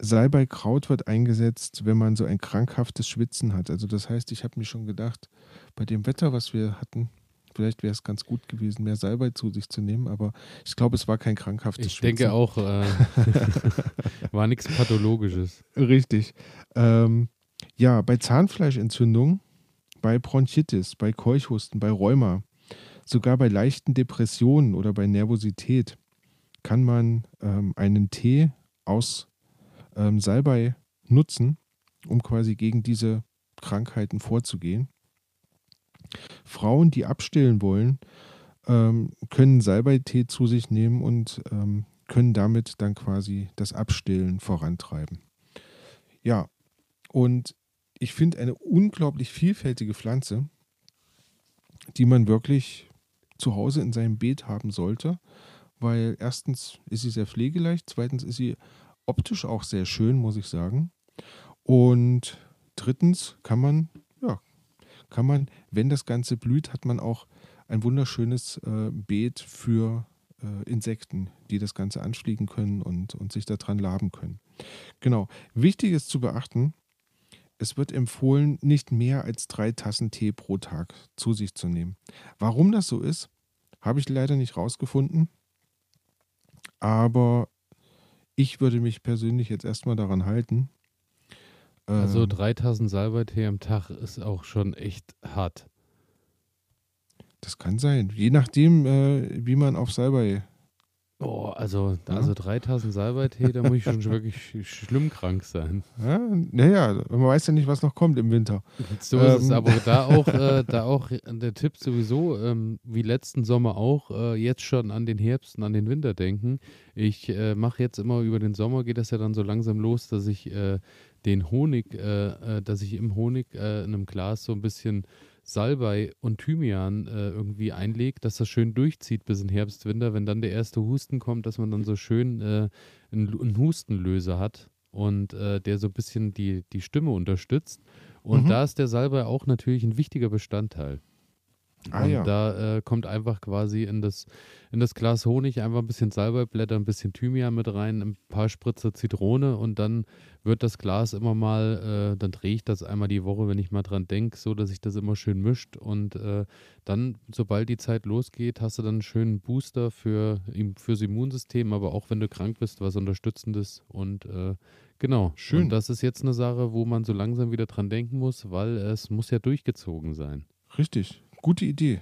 Speaker 2: Salbeikraut wird eingesetzt, wenn man so ein krankhaftes Schwitzen hat. Also das heißt, ich habe mir schon gedacht, bei dem Wetter, was wir hatten, vielleicht wäre es ganz gut gewesen, mehr Salbei zu sich zu nehmen, aber ich glaube, es war kein krankhaftes
Speaker 1: ich
Speaker 2: Schwitzen.
Speaker 1: Ich denke auch, äh, war nichts Pathologisches.
Speaker 2: Richtig. Ähm, ja, bei Zahnfleischentzündung, bei Bronchitis, bei Keuchhusten, bei Rheuma, sogar bei leichten Depressionen oder bei Nervosität kann man ähm, einen Tee aus ähm, Salbei nutzen, um quasi gegen diese Krankheiten vorzugehen. Frauen, die abstillen wollen, ähm, können Salbeitee zu sich nehmen und ähm, können damit dann quasi das Abstillen vorantreiben. Ja, und ich finde eine unglaublich vielfältige Pflanze, die man wirklich zu Hause in seinem Beet haben sollte, weil erstens ist sie sehr pflegeleicht, zweitens ist sie optisch auch sehr schön, muss ich sagen. Und drittens kann man, ja, kann man, wenn das Ganze blüht, hat man auch ein wunderschönes äh, Beet für äh, Insekten, die das Ganze anfliegen können und, und sich daran laben können. Genau. Wichtig ist zu beachten, es wird empfohlen, nicht mehr als drei Tassen Tee pro Tag zu sich zu nehmen. Warum das so ist, habe ich leider nicht rausgefunden. Aber ich würde mich persönlich jetzt erstmal daran halten.
Speaker 1: Also ähm, 3000 Salbeitee am Tag ist auch schon echt hart.
Speaker 2: Das kann sein. Je nachdem, äh, wie man auf Salbei
Speaker 1: Oh, also, ja. also 3000 Salbeitee, da muss ich schon wirklich schlimm krank sein.
Speaker 2: Ja, naja, man weiß ja nicht, was noch kommt im Winter.
Speaker 1: So ähm. ist es, aber da auch, äh, da auch der Tipp sowieso, ähm, wie letzten Sommer auch, äh, jetzt schon an den Herbst und an den Winter denken. Ich äh, mache jetzt immer über den Sommer, geht das ja dann so langsam los, dass ich äh, den Honig, äh, äh, dass ich im Honig in einem Glas so ein bisschen Salbei und Thymian äh, irgendwie einlegt, dass das schön durchzieht bis in Herbst, Winter, wenn dann der erste Husten kommt, dass man dann so schön äh, einen, einen, Hustenlöser hat und äh, der so ein bisschen die, die Stimme unterstützt. Und mhm. da ist der Salbei auch natürlich ein wichtiger Bestandteil.
Speaker 2: Ah
Speaker 1: und
Speaker 2: ja.
Speaker 1: da äh, kommt einfach quasi in das, in das Glas Honig einfach ein bisschen Salbeiblätter, ein bisschen Thymian mit rein, ein paar Spritzer Zitrone und dann wird das Glas immer mal, äh, dann drehe ich das einmal die Woche, wenn ich mal dran denke, so dass sich das immer schön mischt und äh, dann, sobald die Zeit losgeht, hast du dann einen schönen Booster für, fürs Immunsystem, aber auch wenn du krank bist, was Unterstützendes und äh, genau.
Speaker 2: Schön.
Speaker 1: Und das ist jetzt eine Sache, wo man so langsam wieder dran denken muss, weil es muss ja durchgezogen sein.
Speaker 2: Richtig. Gute Idee.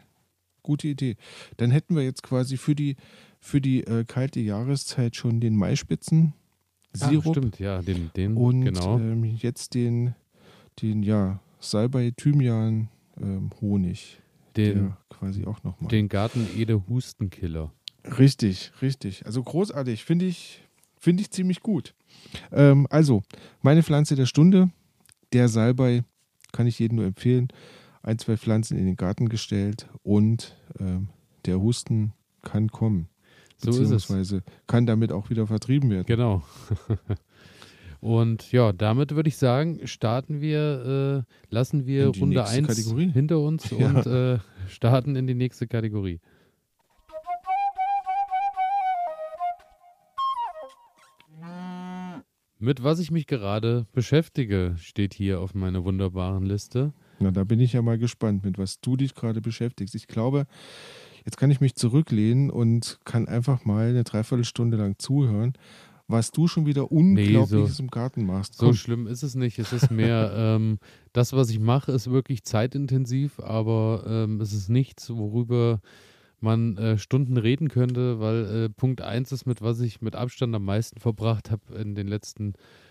Speaker 2: Gute Idee. Dann hätten wir jetzt quasi für die, für die äh, kalte Jahreszeit schon den Maispitzen,
Speaker 1: Ah,
Speaker 2: Sirup
Speaker 1: stimmt, ja, den, den
Speaker 2: und
Speaker 1: genau.
Speaker 2: ähm, jetzt den, den ja, Salbei, Thymian, ähm, Honig.
Speaker 1: den,
Speaker 2: quasi auch nochmal.
Speaker 1: den Garten Ede Hustenkiller.
Speaker 2: Richtig, richtig. Also großartig. Finde ich, finde ich ziemlich gut. Ähm, also, meine Pflanze der Stunde, der Salbei, kann ich jedem nur empfehlen. Ein, zwei Pflanzen in den Garten gestellt und ähm, der Husten kann kommen.
Speaker 1: So ist es.
Speaker 2: Beziehungsweise kann damit auch wieder vertrieben werden.
Speaker 1: Genau. Und ja, damit würde ich sagen, starten wir, äh, lassen wir Runde
Speaker 2: nächste
Speaker 1: 1
Speaker 2: Kategorie.
Speaker 1: hinter uns
Speaker 2: Ja.
Speaker 1: und äh, starten in die nächste Kategorie. Mit was ich mich gerade beschäftige, steht hier auf meiner wunderbaren Liste.
Speaker 2: Na, da bin ich ja mal gespannt, mit was du dich gerade beschäftigst. Ich glaube, jetzt kann ich mich zurücklehnen und kann einfach mal eine Dreiviertelstunde lang zuhören, was du schon wieder Unglaubliches im Garten machst.
Speaker 1: So
Speaker 2: Komm,
Speaker 1: schlimm ist es nicht. Es ist mehr, ähm, das, was ich mache, ist wirklich zeitintensiv, aber ähm, es ist nichts, worüber man äh, Stunden reden könnte, weil äh, Punkt 1 ist, mit was ich mit Abstand am meisten verbracht habe in den letzten Stunden,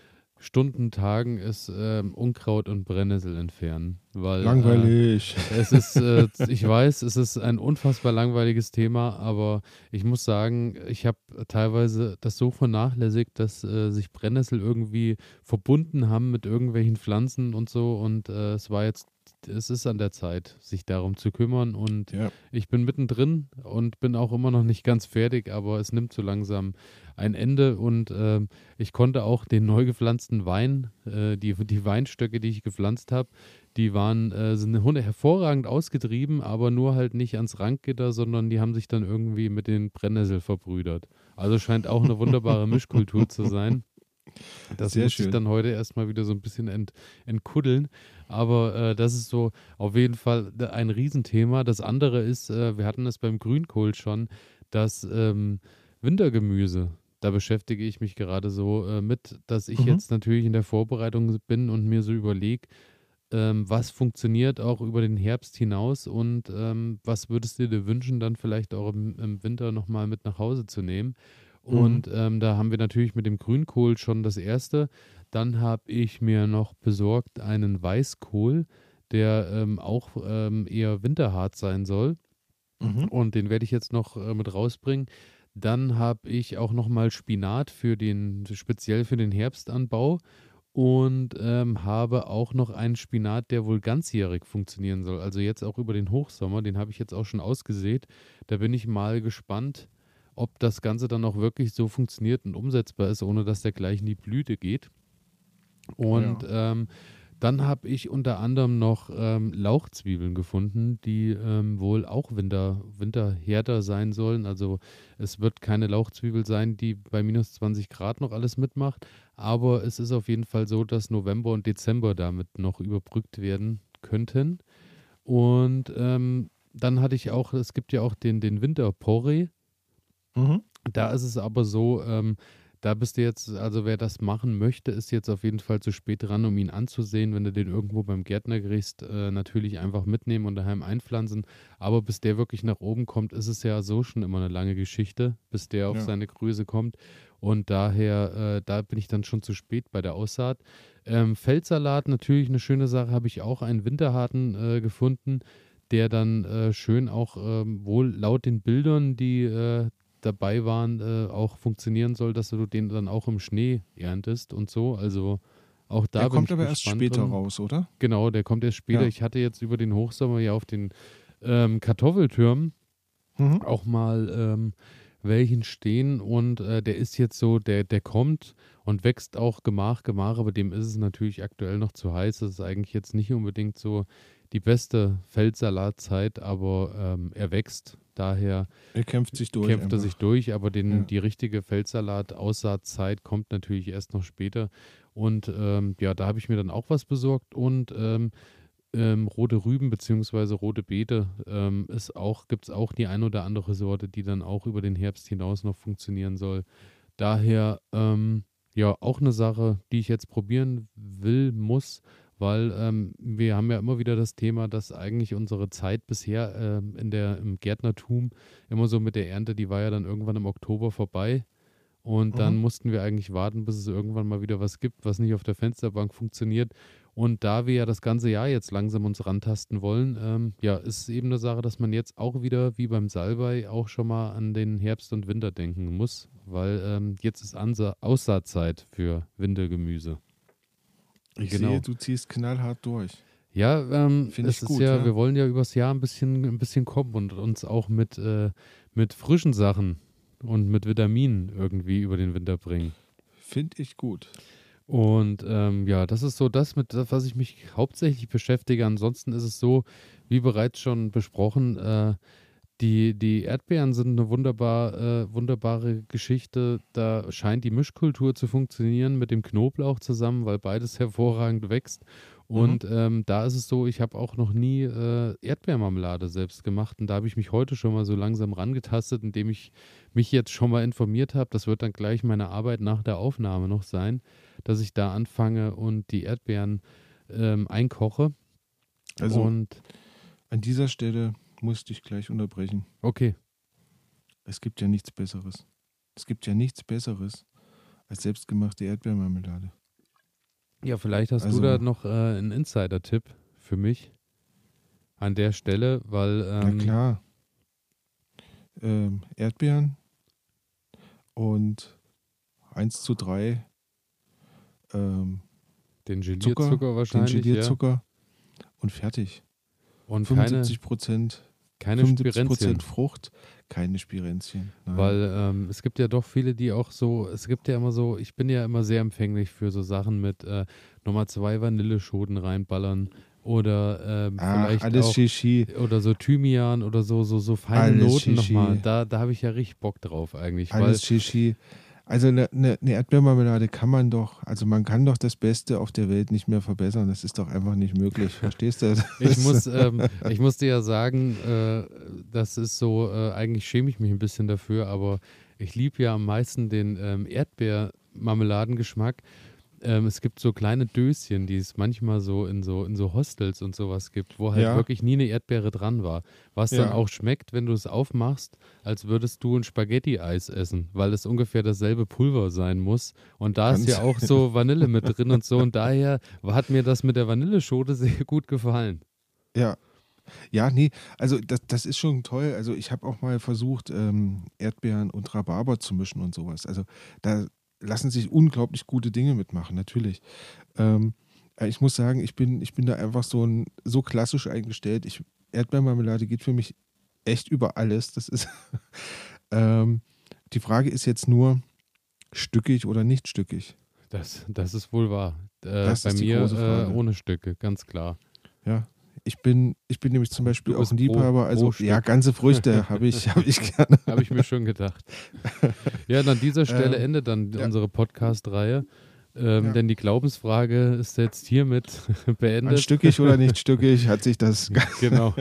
Speaker 1: Tagen, ist ähm, Unkraut und Brennnessel entfernen. Weil, Äh,
Speaker 2: langweilig.
Speaker 1: es ist, äh, ich weiß, es ist ein unfassbar langweiliges Thema, aber ich muss sagen, ich habe teilweise das so vernachlässigt, dass äh, sich Brennnessel irgendwie verbunden haben mit irgendwelchen Pflanzen und so und äh, es war jetzt, es ist an der Zeit, sich darum zu kümmern und
Speaker 2: ja.
Speaker 1: ich bin mittendrin und bin auch immer noch nicht ganz fertig, aber es nimmt so langsam ein Ende und ähm, ich konnte auch den neu gepflanzten Wein, äh, die, die Weinstöcke, die ich gepflanzt habe, die waren äh, sind hervorragend ausgetrieben, aber nur halt nicht ans Ranggitter, sondern die haben sich dann irgendwie mit den Brennnessel verbrüdert. Also scheint auch eine wunderbare Mischkultur zu sein. Das
Speaker 2: Sehr
Speaker 1: muss ich
Speaker 2: schön.
Speaker 1: dann heute erstmal wieder so ein bisschen ent, entkuddeln. Aber äh, das ist so auf jeden Fall ein Riesenthema. Das andere ist, äh, wir hatten es beim Grünkohl schon, das ähm, Wintergemüse. Da beschäftige ich mich gerade so äh, mit, dass ich
Speaker 2: Mhm.
Speaker 1: jetzt natürlich in der Vorbereitung bin und mir so überlege, ähm, was funktioniert auch über den Herbst hinaus und ähm, was würdest du dir wünschen, dann vielleicht auch im, im Winter nochmal mit nach Hause zu nehmen.
Speaker 2: Mhm.
Speaker 1: Und ähm, da haben wir natürlich mit dem Grünkohl schon das erste. Dann habe ich mir noch besorgt einen Weißkohl, der ähm, auch ähm, eher winterhart sein soll.
Speaker 2: Mhm.
Speaker 1: Und den werde ich jetzt noch äh, mit rausbringen. Dann habe ich auch nochmal Spinat für den, speziell für den Herbstanbau und ähm, habe auch noch einen Spinat, der wohl ganzjährig funktionieren soll. Also jetzt auch über den Hochsommer, den habe ich jetzt auch schon ausgesät. Da bin ich mal gespannt, ob das Ganze dann auch wirklich so funktioniert und umsetzbar ist, ohne dass der gleich in die Blüte geht. Und ähm, dann habe ich unter anderem noch ähm, Lauchzwiebeln gefunden, die ähm, wohl auch Winter, winterhärter sein sollen. Also es wird keine Lauchzwiebel sein, die bei minus 20 Grad noch alles mitmacht. Aber es ist auf jeden Fall so, dass November und Dezember damit noch überbrückt werden könnten. Und ähm, dann hatte ich auch, es gibt ja auch den, den Winterporree.
Speaker 2: Mhm.
Speaker 1: Da ist es aber so, ähm, da bist du jetzt, also wer das machen möchte, ist jetzt auf jeden Fall zu spät dran, um ihn anzusehen. Wenn du den irgendwo beim Gärtner kriegst, äh, natürlich einfach mitnehmen und daheim einpflanzen. Aber bis der wirklich nach oben kommt, ist es ja so schon immer eine lange Geschichte, bis der auf
Speaker 2: Ja.
Speaker 1: seine Größe kommt. Und daher, äh, da bin ich dann schon zu spät bei der Aussaat. Ähm, Feldsalat, natürlich eine schöne Sache, habe ich auch einen Winterharten äh, gefunden, der dann äh, schön auch ähm, wohl laut den Bildern, die äh, dabei waren, äh, auch funktionieren soll, dass du den dann auch im Schnee erntest und so. Also auch da
Speaker 2: Der kommt aber erst später
Speaker 1: drin.
Speaker 2: raus, oder?
Speaker 1: Genau, der kommt erst später.
Speaker 2: Ja.
Speaker 1: Ich hatte jetzt über den Hochsommer ja auf den ähm, Kartoffeltürmen
Speaker 2: Mhm.
Speaker 1: auch mal ähm, welchen stehen und äh, der ist jetzt so, der, der kommt und wächst auch Gemach, Gemach, aber dem ist es natürlich aktuell noch zu heiß. Das ist eigentlich jetzt nicht unbedingt so die beste Feldsalatzeit, aber ähm, er wächst. Daher
Speaker 2: er kämpft sich durch.
Speaker 1: Kämpft er sich durch, aber den, ja. die richtige Feldsalat-Aussaatzeit kommt natürlich erst noch später. Und ähm, ja, da habe ich mir dann auch was besorgt und ähm, ähm, rote Rüben bzw. rote Beete ähm, auch, gibt es auch die ein oder andere Sorte, die dann auch über den Herbst hinaus noch funktionieren soll. Daher ähm, ja auch eine Sache, die ich jetzt probieren will, muss, weil ähm, wir haben ja immer wieder das Thema, dass eigentlich unsere Zeit bisher äh, in der, im Gärtnertum immer so mit der Ernte, die war ja dann irgendwann im Oktober vorbei. Und dann mhm. mussten wir eigentlich warten, bis es irgendwann mal wieder was gibt, was nicht auf der Fensterbank funktioniert. Und da wir ja das ganze Jahr jetzt langsam uns rantasten wollen, ähm, ja, ist es eben eine Sache, dass man jetzt auch wieder, wie beim Salbei, auch schon mal an den Herbst und Winter denken muss, weil ähm, jetzt ist Ansa Aussaatzeit für Wintergemüse.
Speaker 2: Ich genau. sehe, du ziehst knallhart durch.
Speaker 1: Ja, ähm, Finde ich gut, ja, ja, wir wollen ja übers Jahr ein bisschen, ein bisschen kommen und uns auch mit, äh, mit frischen Sachen und mit Vitaminen irgendwie über den Winter bringen.
Speaker 2: Finde ich gut.
Speaker 1: Und ähm, ja, das ist so das, mit was ich mich hauptsächlich beschäftige. Ansonsten ist es so, wie bereits schon besprochen, äh, die, die Erdbeeren sind eine wunderbar, äh, wunderbare Geschichte. Da scheint die Mischkultur zu funktionieren mit dem Knoblauch zusammen, weil beides hervorragend wächst. Mhm. Und mhm. ähm, da ist es so, ich habe auch noch nie äh, Erdbeermarmelade selbst gemacht. Und da habe ich mich heute schon mal so langsam rangetastet, indem ich mich jetzt schon mal informiert habe. Das wird dann gleich meine Arbeit nach der Aufnahme noch sein dass ich da anfange und die Erdbeeren ähm, einkoche.
Speaker 2: Also und an dieser Stelle musste ich gleich unterbrechen.
Speaker 1: Okay.
Speaker 2: Es gibt ja nichts Besseres. Es gibt ja nichts Besseres als selbstgemachte Erdbeermarmelade.
Speaker 1: Ja, vielleicht hast also, du da noch äh, einen Insider-Tipp für mich an der Stelle, weil.
Speaker 2: Ähm, na klar. Ähm, Erdbeeren und 1 zu 3 ähm,
Speaker 1: den Gelierzucker Zucker, wahrscheinlich.
Speaker 2: Den Gelierzucker ja. und fertig.
Speaker 1: Und 75
Speaker 2: Prozent.
Speaker 1: Keine 75 Prozent
Speaker 2: Frucht, keine Spirenzchen.
Speaker 1: Nein. Weil ähm, es gibt ja doch viele, die auch so, es gibt ja immer so, ich bin ja immer sehr empfänglich für so Sachen mit äh, Nummer zwei Vanilleschoten reinballern oder ähm, Ach, vielleicht
Speaker 2: alles
Speaker 1: auch,
Speaker 2: Shishi.
Speaker 1: oder so Thymian oder so so so feine alles Noten nochmal. Da da habe ich ja richtig Bock drauf eigentlich.
Speaker 2: Alles weil, Shishi. Also eine, eine, eine, Erdbeermarmelade kann man doch, also man kann doch das Beste auf der Welt nicht mehr verbessern. Das ist doch einfach nicht möglich. Verstehst du?
Speaker 1: ich, muss, ähm, ich muss dir ja sagen, äh, das ist so, äh, eigentlich schäme ich mich ein bisschen dafür, aber ich liebe ja am meisten den ähm, Erdbeermarmeladengeschmack ähm, es gibt so kleine Döschen, die es manchmal so in so in so Hostels und sowas gibt, wo halt ja. wirklich nie eine Erdbeere dran war. Was ja. dann auch schmeckt, wenn du es aufmachst, als würdest du ein Spaghetti-Eis essen, weil es ungefähr dasselbe Pulver sein muss. Und da Ganz ist ja auch so Vanille mit drin und so. Und daher hat mir das mit der Vanilleschote sehr gut gefallen.
Speaker 2: Ja, ja, nee, also das, das ist schon toll. Also ich habe auch mal versucht, ähm, Erdbeeren und Rhabarber zu mischen und sowas. Also da, lassen sich unglaublich gute Dinge mitmachen, natürlich. Ähm, äh, ich muss sagen, ich bin, ich bin da einfach so, ein, so klassisch eingestellt. Ich, Erdbeermarmelade geht für mich echt über alles. Das ist. ähm, die Frage ist jetzt nur, stückig oder nicht stückig?
Speaker 1: Das, das ist wohl wahr. Äh, bei mir äh, ohne Stücke, ganz klar.
Speaker 2: Ja, ich bin, ich bin nämlich zum Beispiel auch ein Liebhaber, also pro ja, ganze Früchte habe ich, hab ich gerne.
Speaker 1: habe ich mir schon gedacht. Ja, und an dieser Stelle ähm, endet dann ja. unsere Podcast-Reihe. Ähm, ja. Denn die Glaubensfrage ist jetzt hiermit beendet.
Speaker 2: stückig oder nicht stückig hat sich das.
Speaker 1: genau.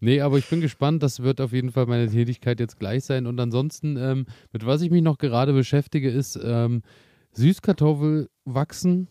Speaker 1: Nee, aber ich bin gespannt. Das wird auf jeden Fall meine Tätigkeit jetzt gleich sein. Und ansonsten, ähm, mit was ich mich noch gerade beschäftige, ist ähm, Süßkartoffel wachsen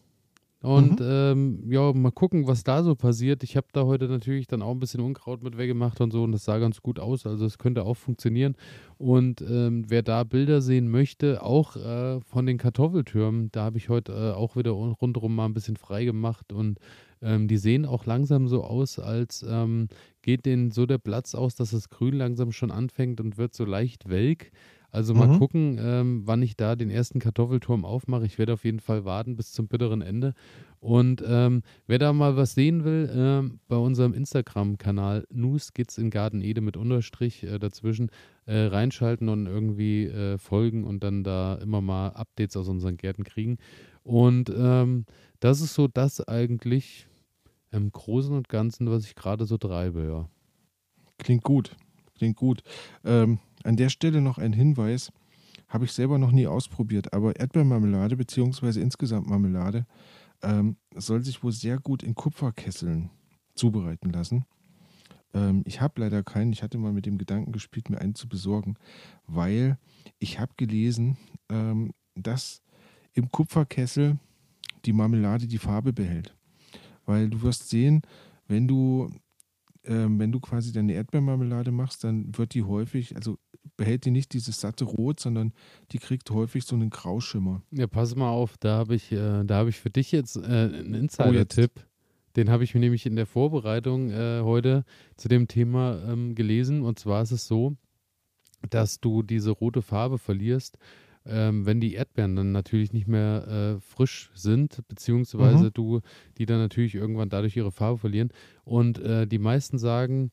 Speaker 1: und mhm. ähm, ja, mal gucken, was da so passiert. Ich habe da heute natürlich dann auch ein bisschen Unkraut mit weggemacht und so und das sah ganz gut aus. Also es könnte auch funktionieren. Und ähm, wer da Bilder sehen möchte, auch äh, von den Kartoffeltürmen, da habe ich heute äh, auch wieder rundherum mal ein bisschen frei gemacht und ähm, die sehen auch langsam so aus, als ähm, geht denen so der Platz aus, dass das Grün langsam schon anfängt und wird so leicht welk. Also mal mhm. gucken, ähm, wann ich da den ersten Kartoffelturm aufmache. Ich werde auf jeden Fall warten bis zum bitteren Ende. Und ähm, wer da mal was sehen will, ähm, bei unserem Instagram-Kanal News geht's in Garten Ede mit Unterstrich äh, dazwischen äh, reinschalten und irgendwie äh, folgen und dann da immer mal Updates aus unseren Gärten kriegen. Und ähm, das ist so das eigentlich, im Großen und Ganzen, was ich gerade so treibe, ja.
Speaker 2: Klingt gut. Klingt gut. Ähm, an der Stelle noch ein Hinweis. Habe ich selber noch nie ausprobiert, aber Erdbeermarmelade beziehungsweise insgesamt Marmelade ähm, soll sich wohl sehr gut in Kupferkesseln zubereiten lassen. Ähm, ich habe leider keinen. Ich hatte mal mit dem Gedanken gespielt, mir einen zu besorgen, weil ich habe gelesen, ähm, dass im Kupferkessel die Marmelade die Farbe behält. Weil du wirst sehen, wenn du, ähm, wenn du quasi deine Erdbeermarmelade machst, dann wird die häufig, also behält die nicht dieses satte Rot, sondern die kriegt häufig so einen Grauschimmer.
Speaker 1: Ja, pass mal auf, da habe ich, äh, da ich für dich jetzt äh, einen Insider-Tipp. Oh, den habe ich mir nämlich in der Vorbereitung äh, heute zu dem Thema ähm, gelesen. Und zwar ist es so, dass du diese rote Farbe verlierst, ähm, wenn die Erdbeeren dann natürlich nicht mehr äh, frisch sind, beziehungsweise mhm. du die dann natürlich irgendwann dadurch ihre Farbe verlieren. Und äh, die meisten sagen,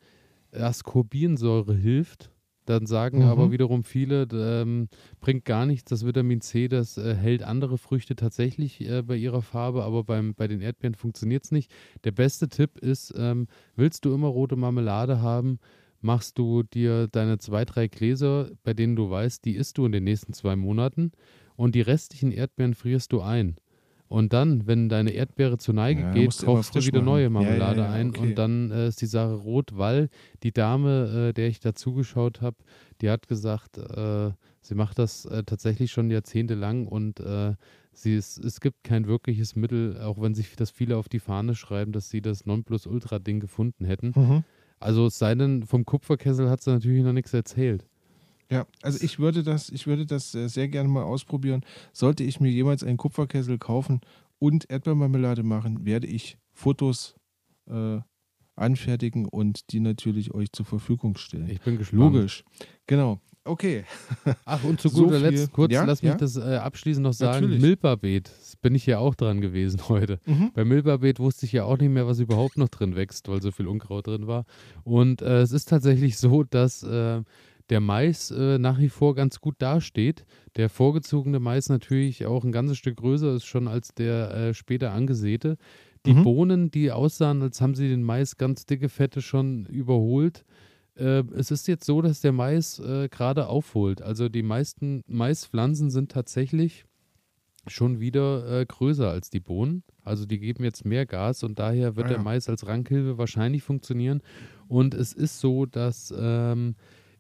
Speaker 1: Ascorbinsäure hilft. Dann sagen mhm. aber wiederum viele, ähm, bringt gar nichts, das Vitamin C, das äh, hält andere Früchte tatsächlich äh, bei ihrer Farbe, aber beim, bei den Erdbeeren funktioniert es nicht. Der beste Tipp ist, ähm, willst du immer rote Marmelade haben, machst du dir deine zwei, drei Gläser, bei denen du weißt, die isst du in den nächsten zwei Monaten und die restlichen Erdbeeren frierst du ein. Und dann, wenn deine Erdbeere zur Neige ja, geht, kaufst du wieder machen. neue Marmelade ja, ja, ein okay. und dann äh, ist die Sache rot, weil die Dame, äh, der ich dazugeschaut habe, die hat gesagt, äh, sie macht das äh, tatsächlich schon jahrzehntelang und äh, sie ist, es gibt kein wirkliches Mittel, auch wenn sich das viele auf die Fahne schreiben, dass sie das Nonplusultra-Ding gefunden hätten. Mhm. Also es sei denn, vom Kupferkessel hat sie natürlich noch nichts erzählt.
Speaker 2: Ja, also ich würde das, ich würde das äh, sehr gerne mal ausprobieren. Sollte ich mir jemals einen Kupferkessel kaufen und Erdbeermarmelade machen, werde ich Fotos äh, anfertigen und die natürlich euch zur Verfügung stellen.
Speaker 1: Ich bin gespannt.
Speaker 2: Logisch. Genau. Okay.
Speaker 1: Ach, und zu guter so Letzt, kurz, ja, lass mich ja? das äh, abschließend noch sagen. Milperbeet, bin ich ja auch dran gewesen heute. Mhm. Bei Milperbeet wusste ich ja auch nicht mehr, was überhaupt noch drin wächst, weil so viel Unkraut drin war. Und äh, es ist tatsächlich so, dass äh, der Mais äh, nach wie vor ganz gut dasteht. Der vorgezogene Mais natürlich auch ein ganzes Stück größer ist schon als der äh, später angesäte. Die mhm. Bohnen, die aussahen, als haben sie den Mais ganz dicke Fette schon überholt. Äh, es ist jetzt so, dass der Mais äh, gerade aufholt. Also die meisten Maispflanzen sind tatsächlich schon wieder äh, größer als die Bohnen. Also die geben jetzt mehr Gas und daher wird ah, ja. der Mais als Rankhilfe wahrscheinlich funktionieren. Und es ist so, dass ähm,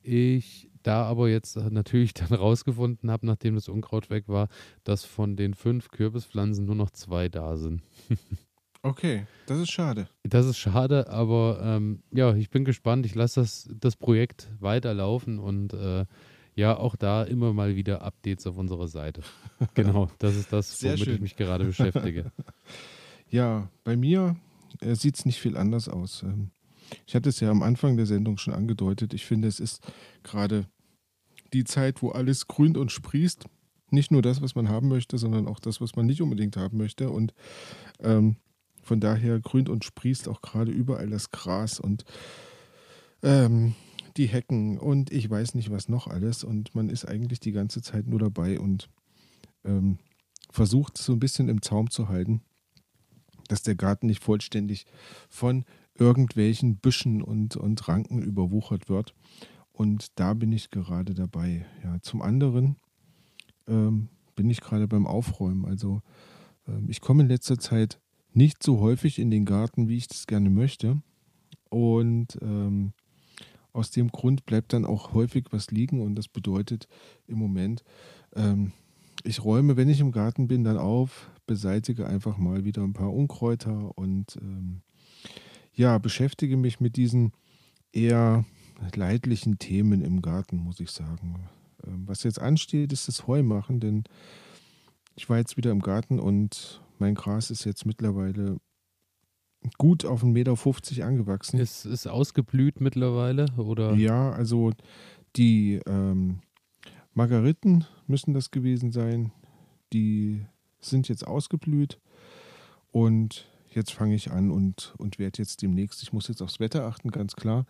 Speaker 1: ich da aber jetzt natürlich dann rausgefunden habe, nachdem das Unkraut weg war, dass von den fünf Kürbispflanzen nur noch zwei da sind.
Speaker 2: okay, das ist schade.
Speaker 1: Das ist schade, aber ähm, ja, ich bin gespannt. Ich lasse das, das Projekt weiterlaufen und äh, ja, auch da immer mal wieder Updates auf unserer Seite. genau, das ist das, womit schön. ich mich gerade beschäftige.
Speaker 2: ja, bei mir äh, sieht es nicht viel anders aus. Ähm, ich hatte es ja am Anfang der Sendung schon angedeutet. Ich finde, es ist gerade die Zeit, wo alles grünt und sprießt. Nicht nur das, was man haben möchte, sondern auch das, was man nicht unbedingt haben möchte. Und ähm, von daher grünt und sprießt auch gerade überall das Gras und ähm, die Hecken und ich weiß nicht was noch alles. Und man ist eigentlich die ganze Zeit nur dabei und ähm, versucht so ein bisschen im Zaum zu halten, dass der Garten nicht vollständig von irgendwelchen Büschen und, und Ranken überwuchert wird. Und da bin ich gerade dabei. Ja, zum anderen ähm, bin ich gerade beim Aufräumen. Also ähm, ich komme in letzter Zeit nicht so häufig in den Garten, wie ich das gerne möchte. Und ähm, aus dem Grund bleibt dann auch häufig was liegen. Und das bedeutet im Moment, ähm, ich räume, wenn ich im Garten bin, dann auf, beseitige einfach mal wieder ein paar Unkräuter und ähm, ja, beschäftige mich mit diesen eher leidlichen Themen im Garten, muss ich sagen. Ähm, was jetzt ansteht, ist das Heumachen, denn ich war jetzt wieder im Garten und mein Gras ist jetzt mittlerweile gut auf 1,50 Meter angewachsen.
Speaker 1: Ist es ausgeblüht mittlerweile? Oder?
Speaker 2: Ja, also die ähm, Margariten müssen das gewesen sein. Die sind jetzt ausgeblüht und jetzt fange ich an und, und werde jetzt demnächst, ich muss jetzt aufs Wetter achten, ganz klar,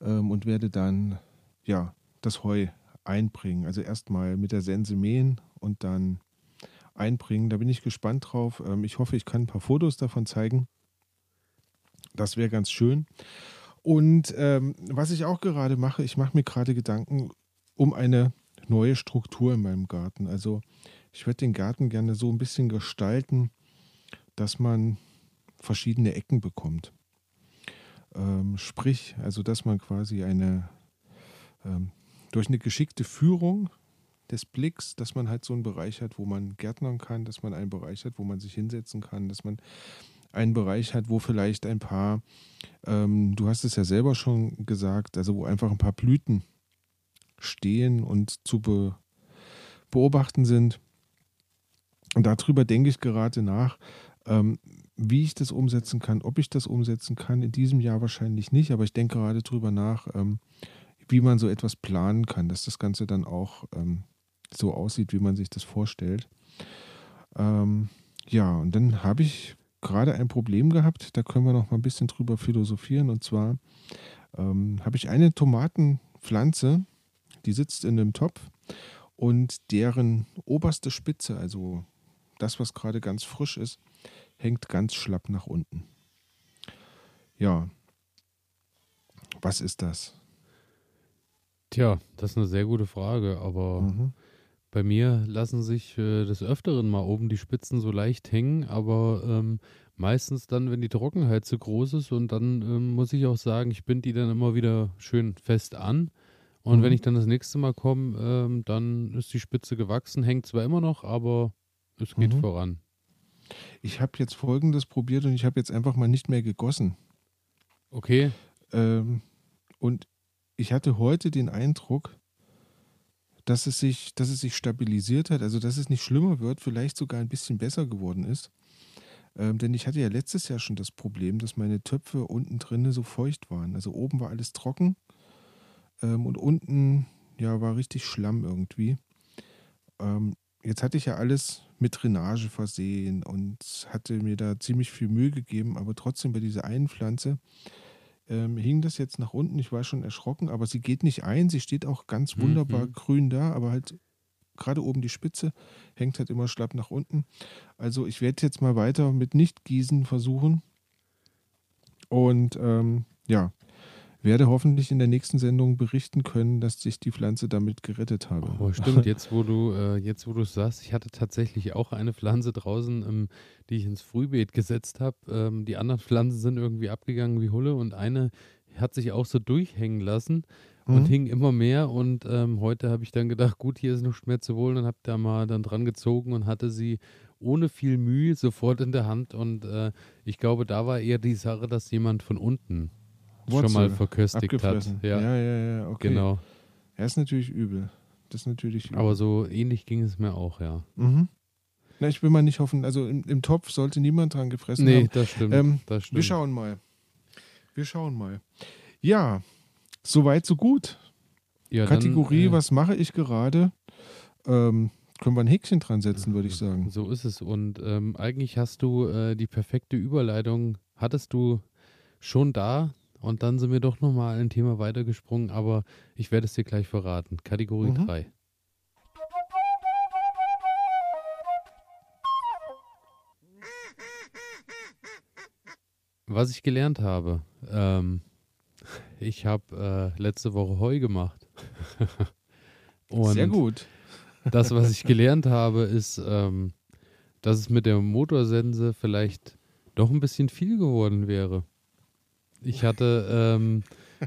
Speaker 2: ähm, und werde dann ja das Heu einbringen. Also erstmal mit der Sense mähen und dann einbringen. Da bin ich gespannt drauf. Ähm, ich hoffe, ich kann ein paar Fotos davon zeigen. Das wäre ganz schön. Und ähm, was ich auch gerade mache, ich mache mir gerade Gedanken um eine neue Struktur in meinem Garten. Also ich würde den Garten gerne so ein bisschen gestalten, dass man verschiedene Ecken bekommt. Ähm, sprich, also dass man quasi eine ähm, durch eine geschickte Führung des Blicks, dass man halt so einen Bereich hat, wo man gärtnern kann, dass man einen Bereich hat, wo man sich hinsetzen kann, dass man einen Bereich hat, wo vielleicht ein paar, ähm, du hast es ja selber schon gesagt, also wo einfach ein paar Blüten stehen und zu be beobachten sind. Und darüber denke ich gerade nach, ähm, wie ich das umsetzen kann, ob ich das umsetzen kann. In diesem Jahr wahrscheinlich nicht, aber ich denke gerade darüber nach, ähm, wie man so etwas planen kann, dass das Ganze dann auch ähm, so aussieht, wie man sich das vorstellt. Ähm, ja, und dann habe ich gerade ein Problem gehabt, da können wir noch mal ein bisschen drüber philosophieren. Und zwar habe ich eine Tomatenpflanze, die sitzt in einem Topf und deren oberste Spitze, also das, was gerade ganz frisch ist, hängt ganz schlapp nach unten. Ja, was ist das?
Speaker 1: Tja, das ist eine sehr gute Frage, aber mhm. bei mir lassen sich äh, des Öfteren mal oben die Spitzen so leicht hängen, aber ähm, meistens dann, wenn die Trockenheit zu groß ist und dann ähm, muss ich auch sagen, ich binde die dann immer wieder schön fest an. Und mhm. wenn ich dann das nächste Mal komme, ähm, dann ist die Spitze gewachsen, hängt zwar immer noch, aber es geht mhm. voran.
Speaker 2: Ich habe jetzt folgendes probiert und ich habe jetzt einfach mal nicht mehr gegossen.
Speaker 1: Okay.
Speaker 2: Ähm, und ich hatte heute den Eindruck, dass es, sich, dass es sich stabilisiert hat, also dass es nicht schlimmer wird, vielleicht sogar ein bisschen besser geworden ist. Ähm, denn ich hatte ja letztes Jahr schon das Problem, dass meine Töpfe unten drinnen so feucht waren. Also oben war alles trocken ähm, und unten ja war richtig Schlamm irgendwie. Ähm, jetzt hatte ich ja alles mit Drainage versehen und hatte mir da ziemlich viel Mühe gegeben, aber trotzdem bei dieser einen Pflanze ähm, hing das jetzt nach unten. Ich war schon erschrocken, aber sie geht nicht ein. Sie steht auch ganz wunderbar mhm. grün da, aber halt gerade oben die Spitze hängt halt immer schlapp nach unten. Also ich werde jetzt mal weiter mit Nicht-Gießen versuchen. Und ähm, ja, werde hoffentlich in der nächsten Sendung berichten können, dass ich die Pflanze damit gerettet habe.
Speaker 1: Oh, stimmt, jetzt wo du äh, jetzt wo du sagst, ich hatte tatsächlich auch eine Pflanze draußen, ähm, die ich ins Frühbeet gesetzt habe. Ähm, die anderen Pflanzen sind irgendwie abgegangen wie Hulle und eine hat sich auch so durchhängen lassen und mhm. hing immer mehr und ähm, heute habe ich dann gedacht, gut, hier ist noch mehr zu holen und habe da mal dann dran gezogen und hatte sie ohne viel Mühe sofort in der Hand und äh, ich glaube, da war eher die Sache, dass jemand von unten schon mal verköstigt hat.
Speaker 2: Ja. ja, ja, ja, okay.
Speaker 1: Genau.
Speaker 2: Ja, ist natürlich übel. Das ist natürlich übel.
Speaker 1: Aber so ähnlich ging es mir auch, ja.
Speaker 2: Mhm. Na, ich will mal nicht hoffen, also im, im Topf sollte niemand dran gefressen
Speaker 1: nee,
Speaker 2: haben.
Speaker 1: Nee, das stimmt, ähm, das stimmt.
Speaker 2: Wir schauen mal. Wir schauen mal. Ja, soweit, so gut. Ja, Kategorie, dann, äh, was mache ich gerade? Ähm, können wir ein Häkchen dran setzen, würde ich sagen.
Speaker 1: So ist es. Und ähm, eigentlich hast du äh, die perfekte Überleitung, hattest du schon da und dann sind wir doch nochmal ein Thema weitergesprungen, aber ich werde es dir gleich verraten. Kategorie mhm. 3. Was ich gelernt habe, ähm, ich habe äh, letzte Woche Heu gemacht.
Speaker 2: Sehr gut.
Speaker 1: das, was ich gelernt habe, ist, ähm, dass es mit der Motorsense vielleicht doch ein bisschen viel geworden wäre. Ich hatte, ähm,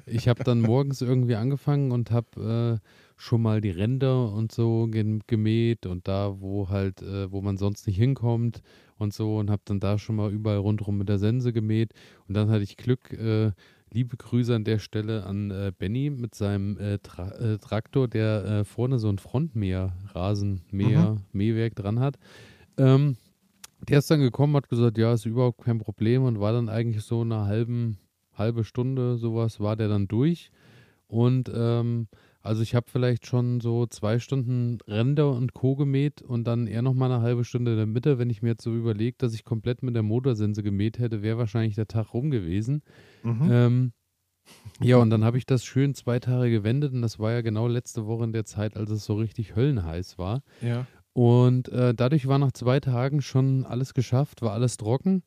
Speaker 1: ich habe dann morgens irgendwie angefangen und habe äh, schon mal die Ränder und so gemäht und da, wo halt, äh, wo man sonst nicht hinkommt und so und habe dann da schon mal überall rundherum mit der Sense gemäht und dann hatte ich Glück, äh, liebe Grüße an der Stelle an äh, Benny mit seinem äh, Tra äh, Traktor, der äh, vorne so ein Frontmäher, Rasenmäher, mhm. Mähwerk dran hat. Ähm, der ist dann gekommen, hat gesagt, ja, ist überhaupt kein Problem und war dann eigentlich so eine halben, halbe Stunde sowas, war der dann durch. Und ähm, also ich habe vielleicht schon so zwei Stunden Ränder und Co. gemäht und dann eher noch mal eine halbe Stunde in der Mitte. Wenn ich mir jetzt so überlege, dass ich komplett mit der Motorsense gemäht hätte, wäre wahrscheinlich der Tag rum gewesen. Mhm. Ähm, ja, und dann habe ich das schön zwei Tage gewendet und das war ja genau letzte Woche in der Zeit, als es so richtig höllenheiß war.
Speaker 2: Ja.
Speaker 1: Und äh, dadurch war nach zwei Tagen schon alles geschafft, war alles trocken.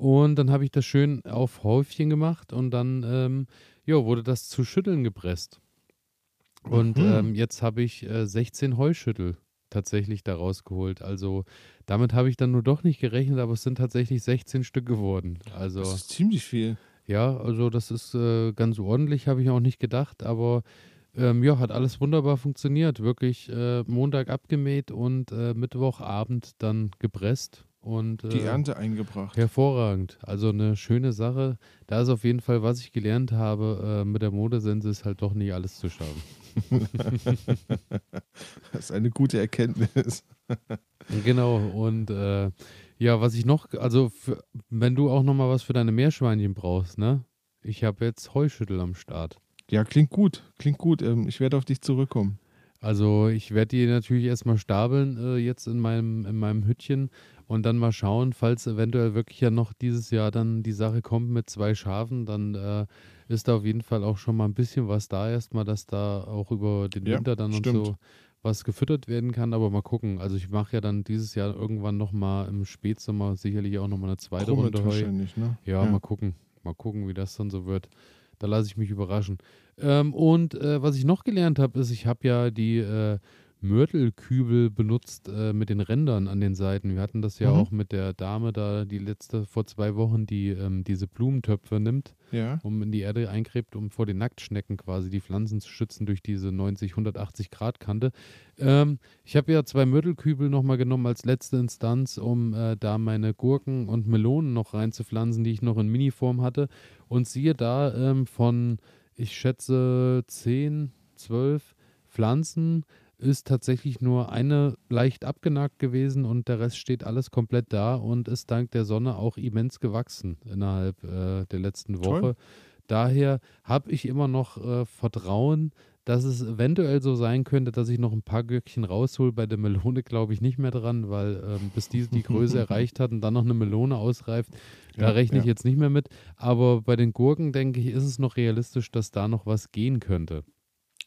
Speaker 1: Und dann habe ich das schön auf Häufchen gemacht und dann ähm, jo, wurde das zu Schütteln gepresst. Und
Speaker 2: Mhm.
Speaker 1: ähm, jetzt habe ich äh, 16 Heuschüttel tatsächlich da rausgeholt. Also damit habe ich dann nur doch nicht gerechnet, aber es sind tatsächlich 16 Stück geworden. Also
Speaker 2: Das ist ziemlich viel.
Speaker 1: ja, also das ist äh, ganz ordentlich, habe ich auch nicht gedacht, aber ähm, ja, hat alles wunderbar funktioniert. Wirklich äh, Montag abgemäht und äh, Mittwochabend dann gepresst und
Speaker 2: Die
Speaker 1: äh,
Speaker 2: Ernte eingebracht.
Speaker 1: hervorragend. Also eine schöne Sache. Da ist auf jeden Fall, was ich gelernt habe, äh, mit der Modesense ist halt doch nicht alles zu schaffen.
Speaker 2: Das ist eine gute Erkenntnis.
Speaker 1: Genau, und äh, ja, was ich noch, also für, wenn du auch nochmal was für deine Meerschweinchen brauchst, ne? Ich habe jetzt Heuschüttel am Start.
Speaker 2: Ja, klingt gut. Klingt gut. Ähm, Ich werde auf dich zurückkommen.
Speaker 1: Also ich werde die natürlich erstmal stapeln äh, jetzt in meinem, in meinem Hüttchen und dann mal schauen, falls eventuell wirklich ja noch dieses Jahr dann die Sache kommt mit zwei Schafen, dann äh, ist da auf jeden Fall auch schon mal ein bisschen was da erstmal, dass da auch über den
Speaker 2: Ja,
Speaker 1: Winter dann und
Speaker 2: stimmt.
Speaker 1: so was gefüttert werden kann, aber mal gucken. Also ich mache ja dann dieses Jahr irgendwann nochmal im Spätsommer sicherlich auch nochmal eine zweite
Speaker 2: Krummet
Speaker 1: Runde Heu.
Speaker 2: ne?
Speaker 1: Ja, mal gucken. Mal gucken, wie das dann so wird. Da lasse ich mich überraschen. Ähm, und äh, was ich noch gelernt habe, ist, ich habe ja die äh, Mörtelkübel benutzt äh, mit den Rändern an den Seiten. Wir hatten das ja
Speaker 2: Mhm.
Speaker 1: auch mit der Dame da, die letzte vor zwei Wochen, die ähm, diese Blumentöpfe nimmt,
Speaker 2: Ja.
Speaker 1: um in die Erde eingräbt, um vor den Nacktschnecken quasi die Pflanzen zu schützen durch diese 90, 180 Grad Kante. Ähm, ich habe ja zwei Mörtelkübel nochmal genommen als letzte Instanz, um äh, da meine Gurken und Melonen noch reinzupflanzen, die ich noch in Miniform hatte. Und siehe da, ähm, von, ich schätze, 10, 12 Pflanzen ist tatsächlich nur eine leicht abgenagt gewesen und der Rest steht alles komplett da und ist dank der Sonne auch immens gewachsen innerhalb äh, der letzten
Speaker 2: Toll.
Speaker 1: Woche. Daher habe ich immer noch äh, Vertrauen, dass es eventuell so sein könnte, dass ich noch ein paar Gürkchen raushol. Bei der Melone glaube ich nicht mehr dran, weil ähm, bis die die Größe erreicht hat und dann noch eine Melone ausreift, da
Speaker 2: Ja,
Speaker 1: rechne ich
Speaker 2: ja.
Speaker 1: jetzt nicht mehr mit. Aber bei den Gurken, denke ich, ist es noch realistisch, dass da noch was gehen könnte.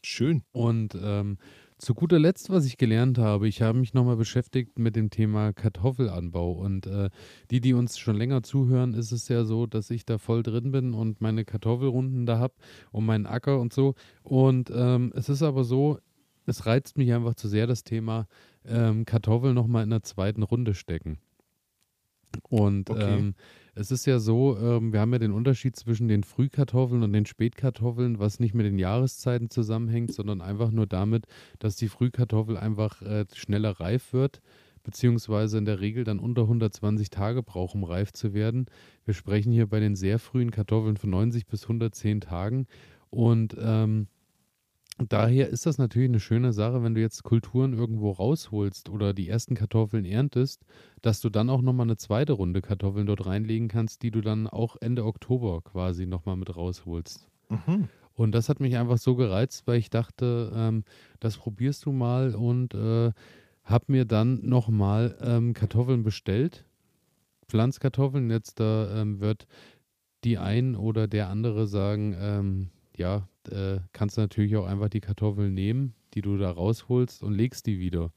Speaker 2: Schön.
Speaker 1: Und ähm, zu guter Letzt, was ich gelernt habe, ich habe mich nochmal beschäftigt mit dem Thema Kartoffelanbau. Und äh, die, die uns schon länger zuhören, ist es ja so, dass ich da voll drin bin und meine Kartoffelrunden da habe und meinen Acker und so. Und ähm, es ist aber so, es reizt mich einfach zu sehr, das Thema ähm, Kartoffeln nochmal in der zweiten Runde stecken. Und
Speaker 2: Okay.
Speaker 1: ähm, es ist ja so, ähm, wir haben ja den Unterschied zwischen den Frühkartoffeln und den Spätkartoffeln, was nicht mit den Jahreszeiten zusammenhängt, sondern einfach nur damit, dass die Frühkartoffel einfach äh, schneller reif wird, beziehungsweise in der Regel dann unter 120 Tage braucht, um reif zu werden. Wir sprechen hier bei den sehr frühen Kartoffeln von 90 bis 110 Tagen. Und ähm, daher ist das natürlich eine schöne Sache, wenn du jetzt Kulturen irgendwo rausholst oder die ersten Kartoffeln erntest, dass du dann auch nochmal eine zweite Runde Kartoffeln dort reinlegen kannst, die du dann auch Ende Oktober quasi nochmal mit rausholst.
Speaker 2: Mhm.
Speaker 1: Und das hat mich einfach so gereizt, weil ich dachte, ähm, das probierst du mal und äh, habe mir dann nochmal ähm, Kartoffeln bestellt. Pflanzkartoffeln. Jetzt da ähm, wird die ein oder der andere sagen, ähm, ja, äh, kannst du natürlich auch einfach die Kartoffeln nehmen, die du da rausholst und legst die wieder.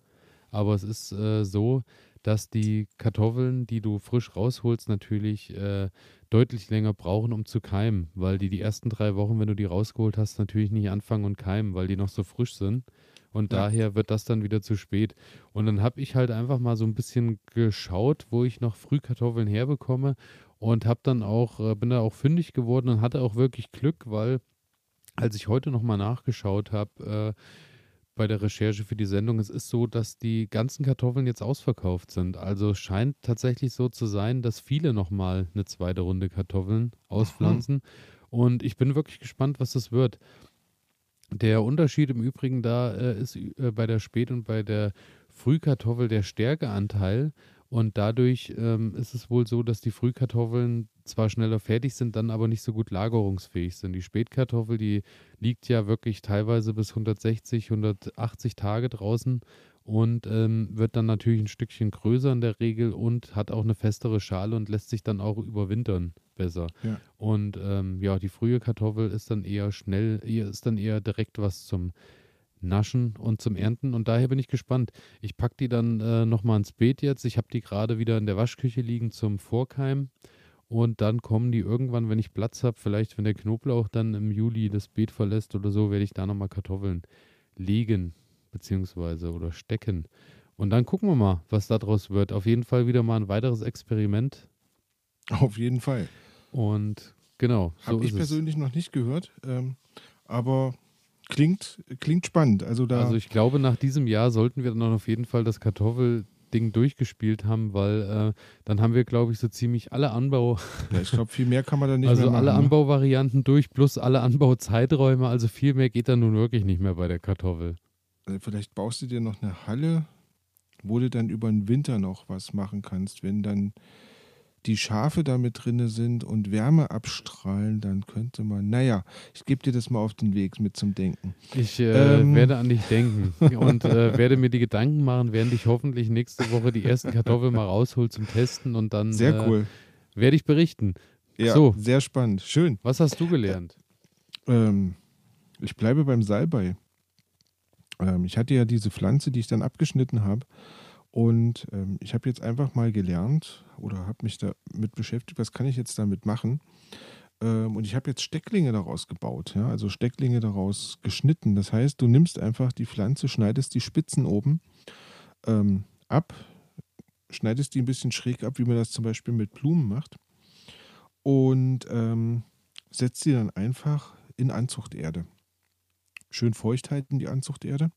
Speaker 1: Aber es ist äh, so, dass die Kartoffeln, die du frisch rausholst, natürlich äh, deutlich länger brauchen, um zu keimen, weil die die ersten drei Wochen, wenn du die rausgeholt hast, natürlich nicht anfangen und keimen, weil die noch so frisch sind. Und
Speaker 2: Ja.
Speaker 1: daher wird das dann wieder zu spät. Und dann habe ich halt einfach mal so ein bisschen geschaut, wo ich noch Frühkartoffeln herbekomme und habe dann auch, äh, bin da auch fündig geworden und hatte auch wirklich Glück, weil als ich heute nochmal nachgeschaut habe, äh, bei der Recherche für die Sendung, es ist so, dass die ganzen Kartoffeln jetzt ausverkauft sind. Also es scheint tatsächlich so zu sein, dass viele nochmal eine zweite Runde Kartoffeln auspflanzen. Und ich bin wirklich gespannt, was das wird. Der Unterschied im Übrigen da äh, ist äh, bei der Spät- und bei der Frühkartoffel der Stärkeanteil. Und dadurch ähm, ist es wohl so, dass die Frühkartoffeln zwar schneller fertig sind, dann aber nicht so gut lagerungsfähig sind. Die Spätkartoffel, die liegt ja wirklich teilweise bis 160, 180 Tage draußen und ähm, wird dann natürlich ein Stückchen größer in der Regel und hat auch eine festere Schale und lässt sich dann auch überwintern besser.
Speaker 2: Ja.
Speaker 1: Und ähm, ja, die frühe Kartoffel ist dann eher schnell, ist dann eher direkt was zum Naschen und zum Ernten. Und daher bin ich gespannt. Ich packe die dann äh, nochmal ins Beet jetzt. Ich habe die gerade wieder in der Waschküche liegen zum Vorkeim. Und dann kommen die irgendwann, wenn ich Platz habe, vielleicht wenn der Knoblauch dann im Juli das Beet verlässt oder so, werde ich da nochmal Kartoffeln legen, beziehungsweise oder stecken. Und dann gucken wir mal, was daraus wird. Auf jeden Fall wieder mal ein weiteres Experiment.
Speaker 2: Auf jeden Fall.
Speaker 1: Und genau.
Speaker 2: So Habe ich es. persönlich noch nicht gehört, ähm, aber klingt, klingt spannend. Also, da
Speaker 1: also ich glaube, nach diesem Jahr sollten wir dann auf jeden Fall das Kartoffelding durchgespielt haben, weil äh, dann haben wir, glaube ich, so ziemlich alle Anbau.
Speaker 2: Ja, ich glaube, viel mehr kann man da nicht
Speaker 1: also
Speaker 2: mehr machen.
Speaker 1: Also alle ne? Anbauvarianten durch, plus alle Anbauzeiträume. Also viel mehr geht dann nun wirklich nicht mehr bei der Kartoffel.
Speaker 2: Also vielleicht baust du dir noch eine Halle, wo du dann über den Winter noch was machen kannst, wenn dann die Schafe da mit drin sind und Wärme abstrahlen, dann könnte man, naja, ich gebe dir das mal auf den Weg mit zum Denken.
Speaker 1: Ich äh, ähm, werde an dich denken und äh, werde mir die Gedanken machen, während ich hoffentlich nächste Woche die ersten Kartoffeln mal raushol zum Testen und dann
Speaker 2: sehr äh, cool.
Speaker 1: werde ich berichten.
Speaker 2: Ja, so. sehr spannend. Schön.
Speaker 1: Was hast du gelernt?
Speaker 2: Ähm, ich bleibe beim Salbei. Ähm, ich hatte ja diese Pflanze, die ich dann abgeschnitten habe. Und ähm, ich habe jetzt einfach mal gelernt oder habe mich damit beschäftigt, was kann ich jetzt damit machen. Ähm, und ich habe jetzt Stecklinge daraus gebaut, ja, also Stecklinge daraus geschnitten. Das heißt, du nimmst einfach die Pflanze, schneidest die Spitzen oben ähm, ab, schneidest die ein bisschen schräg ab, wie man das zum Beispiel mit Blumen macht. Und ähm, setzt sie dann einfach in Anzuchterde. Schön feucht halten die Anzuchterde.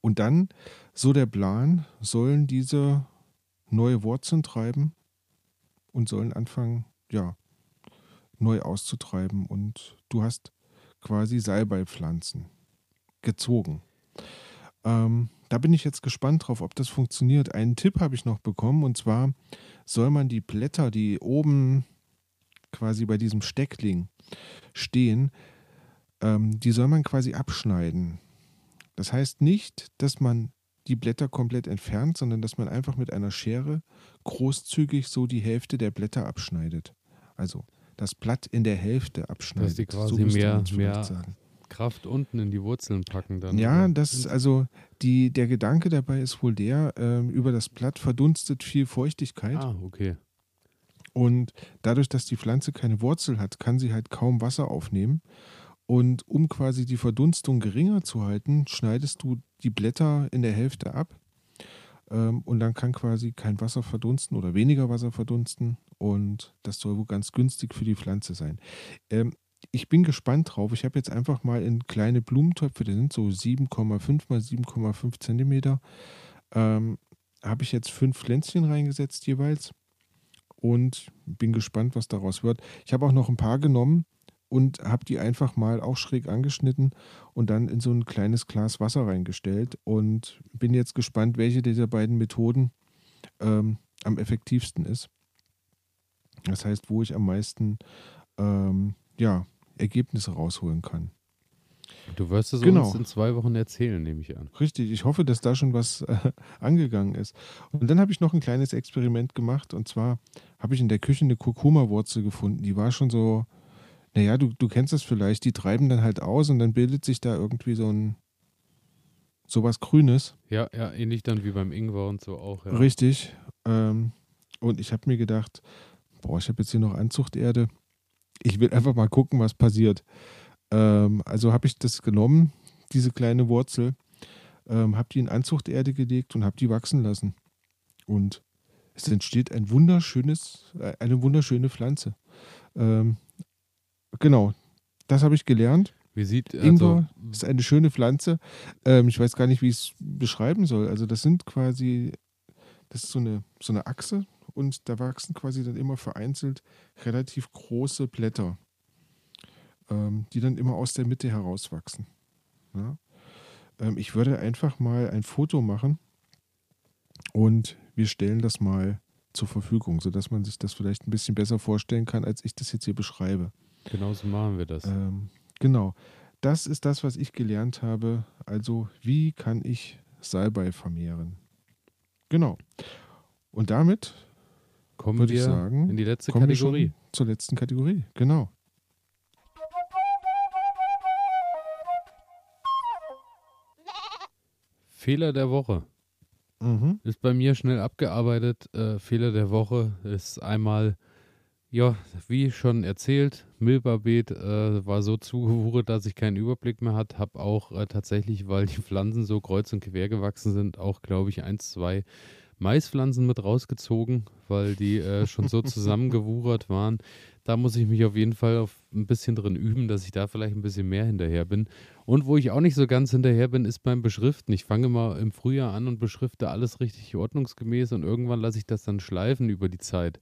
Speaker 2: Und dann, so der Plan, sollen diese neue Wurzeln treiben und sollen anfangen, ja, neu auszutreiben. Und du hast quasi Salbeipflanzen gezogen. Ähm, da bin ich jetzt gespannt drauf, ob das funktioniert. Einen Tipp habe ich noch bekommen und zwar soll man die Blätter, die oben quasi bei diesem Steckling stehen, ähm, die soll man quasi abschneiden. Das heißt nicht, dass man die Blätter komplett entfernt, sondern dass man einfach mit einer Schere großzügig so die Hälfte der Blätter abschneidet. Also das Blatt in der Hälfte abschneidet. Dass
Speaker 1: die quasi so mehr, mehr Kraft unten in die Wurzeln packen dann.
Speaker 2: Ja, das also die, der Gedanke dabei ist wohl der, äh, über das Blatt verdunstet viel Feuchtigkeit.
Speaker 1: Ah, okay.
Speaker 2: Und dadurch, dass die Pflanze keine Wurzel hat, kann sie halt kaum Wasser aufnehmen. Und um quasi die Verdunstung geringer zu halten, schneidest du die Blätter in der Hälfte ab. Ähm, und dann kann quasi kein Wasser verdunsten oder weniger Wasser verdunsten. Und das soll wohl ganz günstig für die Pflanze sein. Ähm, ich bin gespannt drauf. Ich habe jetzt einfach mal in kleine Blumentöpfe, die sind so 7,5 mal 7,5 Zentimeter, ähm, habe ich jetzt fünf Pflänzchen reingesetzt jeweils und bin gespannt, was daraus wird. Ich habe auch noch ein paar genommen, und habe die einfach mal auch schräg angeschnitten und dann in so ein kleines Glas Wasser reingestellt und bin jetzt gespannt, welche dieser beiden Methoden ähm, am effektivsten ist. Das heißt, wo ich am meisten ähm, ja, Ergebnisse rausholen kann.
Speaker 1: Du wirst es genau. uns in zwei Wochen erzählen, nehme ich an.
Speaker 2: Richtig, ich hoffe, dass da schon was äh, angegangen ist. Und dann habe ich noch ein kleines Experiment gemacht und zwar habe ich in der Küche eine Kurkuma-Wurzel gefunden. Die war schon so naja, du, du kennst das vielleicht, die treiben dann halt aus und dann bildet sich da irgendwie so ein sowas Grünes.
Speaker 1: Ja, ja, ähnlich dann wie beim Ingwer und so auch. Ja.
Speaker 2: Richtig. Ähm, und ich habe mir gedacht, boah, ich habe jetzt hier noch Anzuchterde. Ich will einfach mal gucken, was passiert. Ähm, also habe ich das genommen, diese kleine Wurzel, ähm, habe die in Anzuchterde gelegt und habe die wachsen lassen. Und es entsteht ein wunderschönes, äh, eine wunderschöne Pflanze. Ähm, Genau, das habe ich gelernt.
Speaker 1: Wie sieht
Speaker 2: also Ingwer ist eine schöne Pflanze. Ähm, ich weiß gar nicht, wie ich es beschreiben soll. Also das sind quasi, das ist so eine, so eine Achse und da wachsen quasi dann immer vereinzelt relativ große Blätter, ähm, die dann immer aus der Mitte herauswachsen. Ja? Ähm, ich würde einfach mal ein Foto machen und wir stellen das mal zur Verfügung, sodass man sich das vielleicht ein bisschen besser vorstellen kann, als ich das jetzt hier beschreibe.
Speaker 1: Genau so machen wir das.
Speaker 2: Ähm, genau. Das ist das, was ich gelernt habe. Also, wie kann ich Salbei vermehren? Genau. Und damit
Speaker 1: kommen wir ich sagen, in die letzte Kategorie.
Speaker 2: zur letzten Kategorie, genau.
Speaker 1: Fehler der Woche.
Speaker 2: Mhm.
Speaker 1: Ist bei mir schnell abgearbeitet. Äh, Fehler der Woche ist einmal, ja, wie schon erzählt, Milberbeet äh, war so zugewuchert, dass ich keinen Überblick mehr hatte. Hab auch äh, tatsächlich, weil die Pflanzen so kreuz und quer gewachsen sind, auch, glaube ich, eins, zwei Maispflanzen mit rausgezogen, weil die äh, schon so zusammengewuchert waren. Da muss ich mich auf jeden Fall auf ein bisschen drin üben, dass ich da vielleicht ein bisschen mehr hinterher bin. Und wo ich auch nicht so ganz hinterher bin, ist beim Beschriften. Ich fange mal im Frühjahr an und beschrifte alles richtig ordnungsgemäß und irgendwann lasse ich das dann schleifen über die Zeit.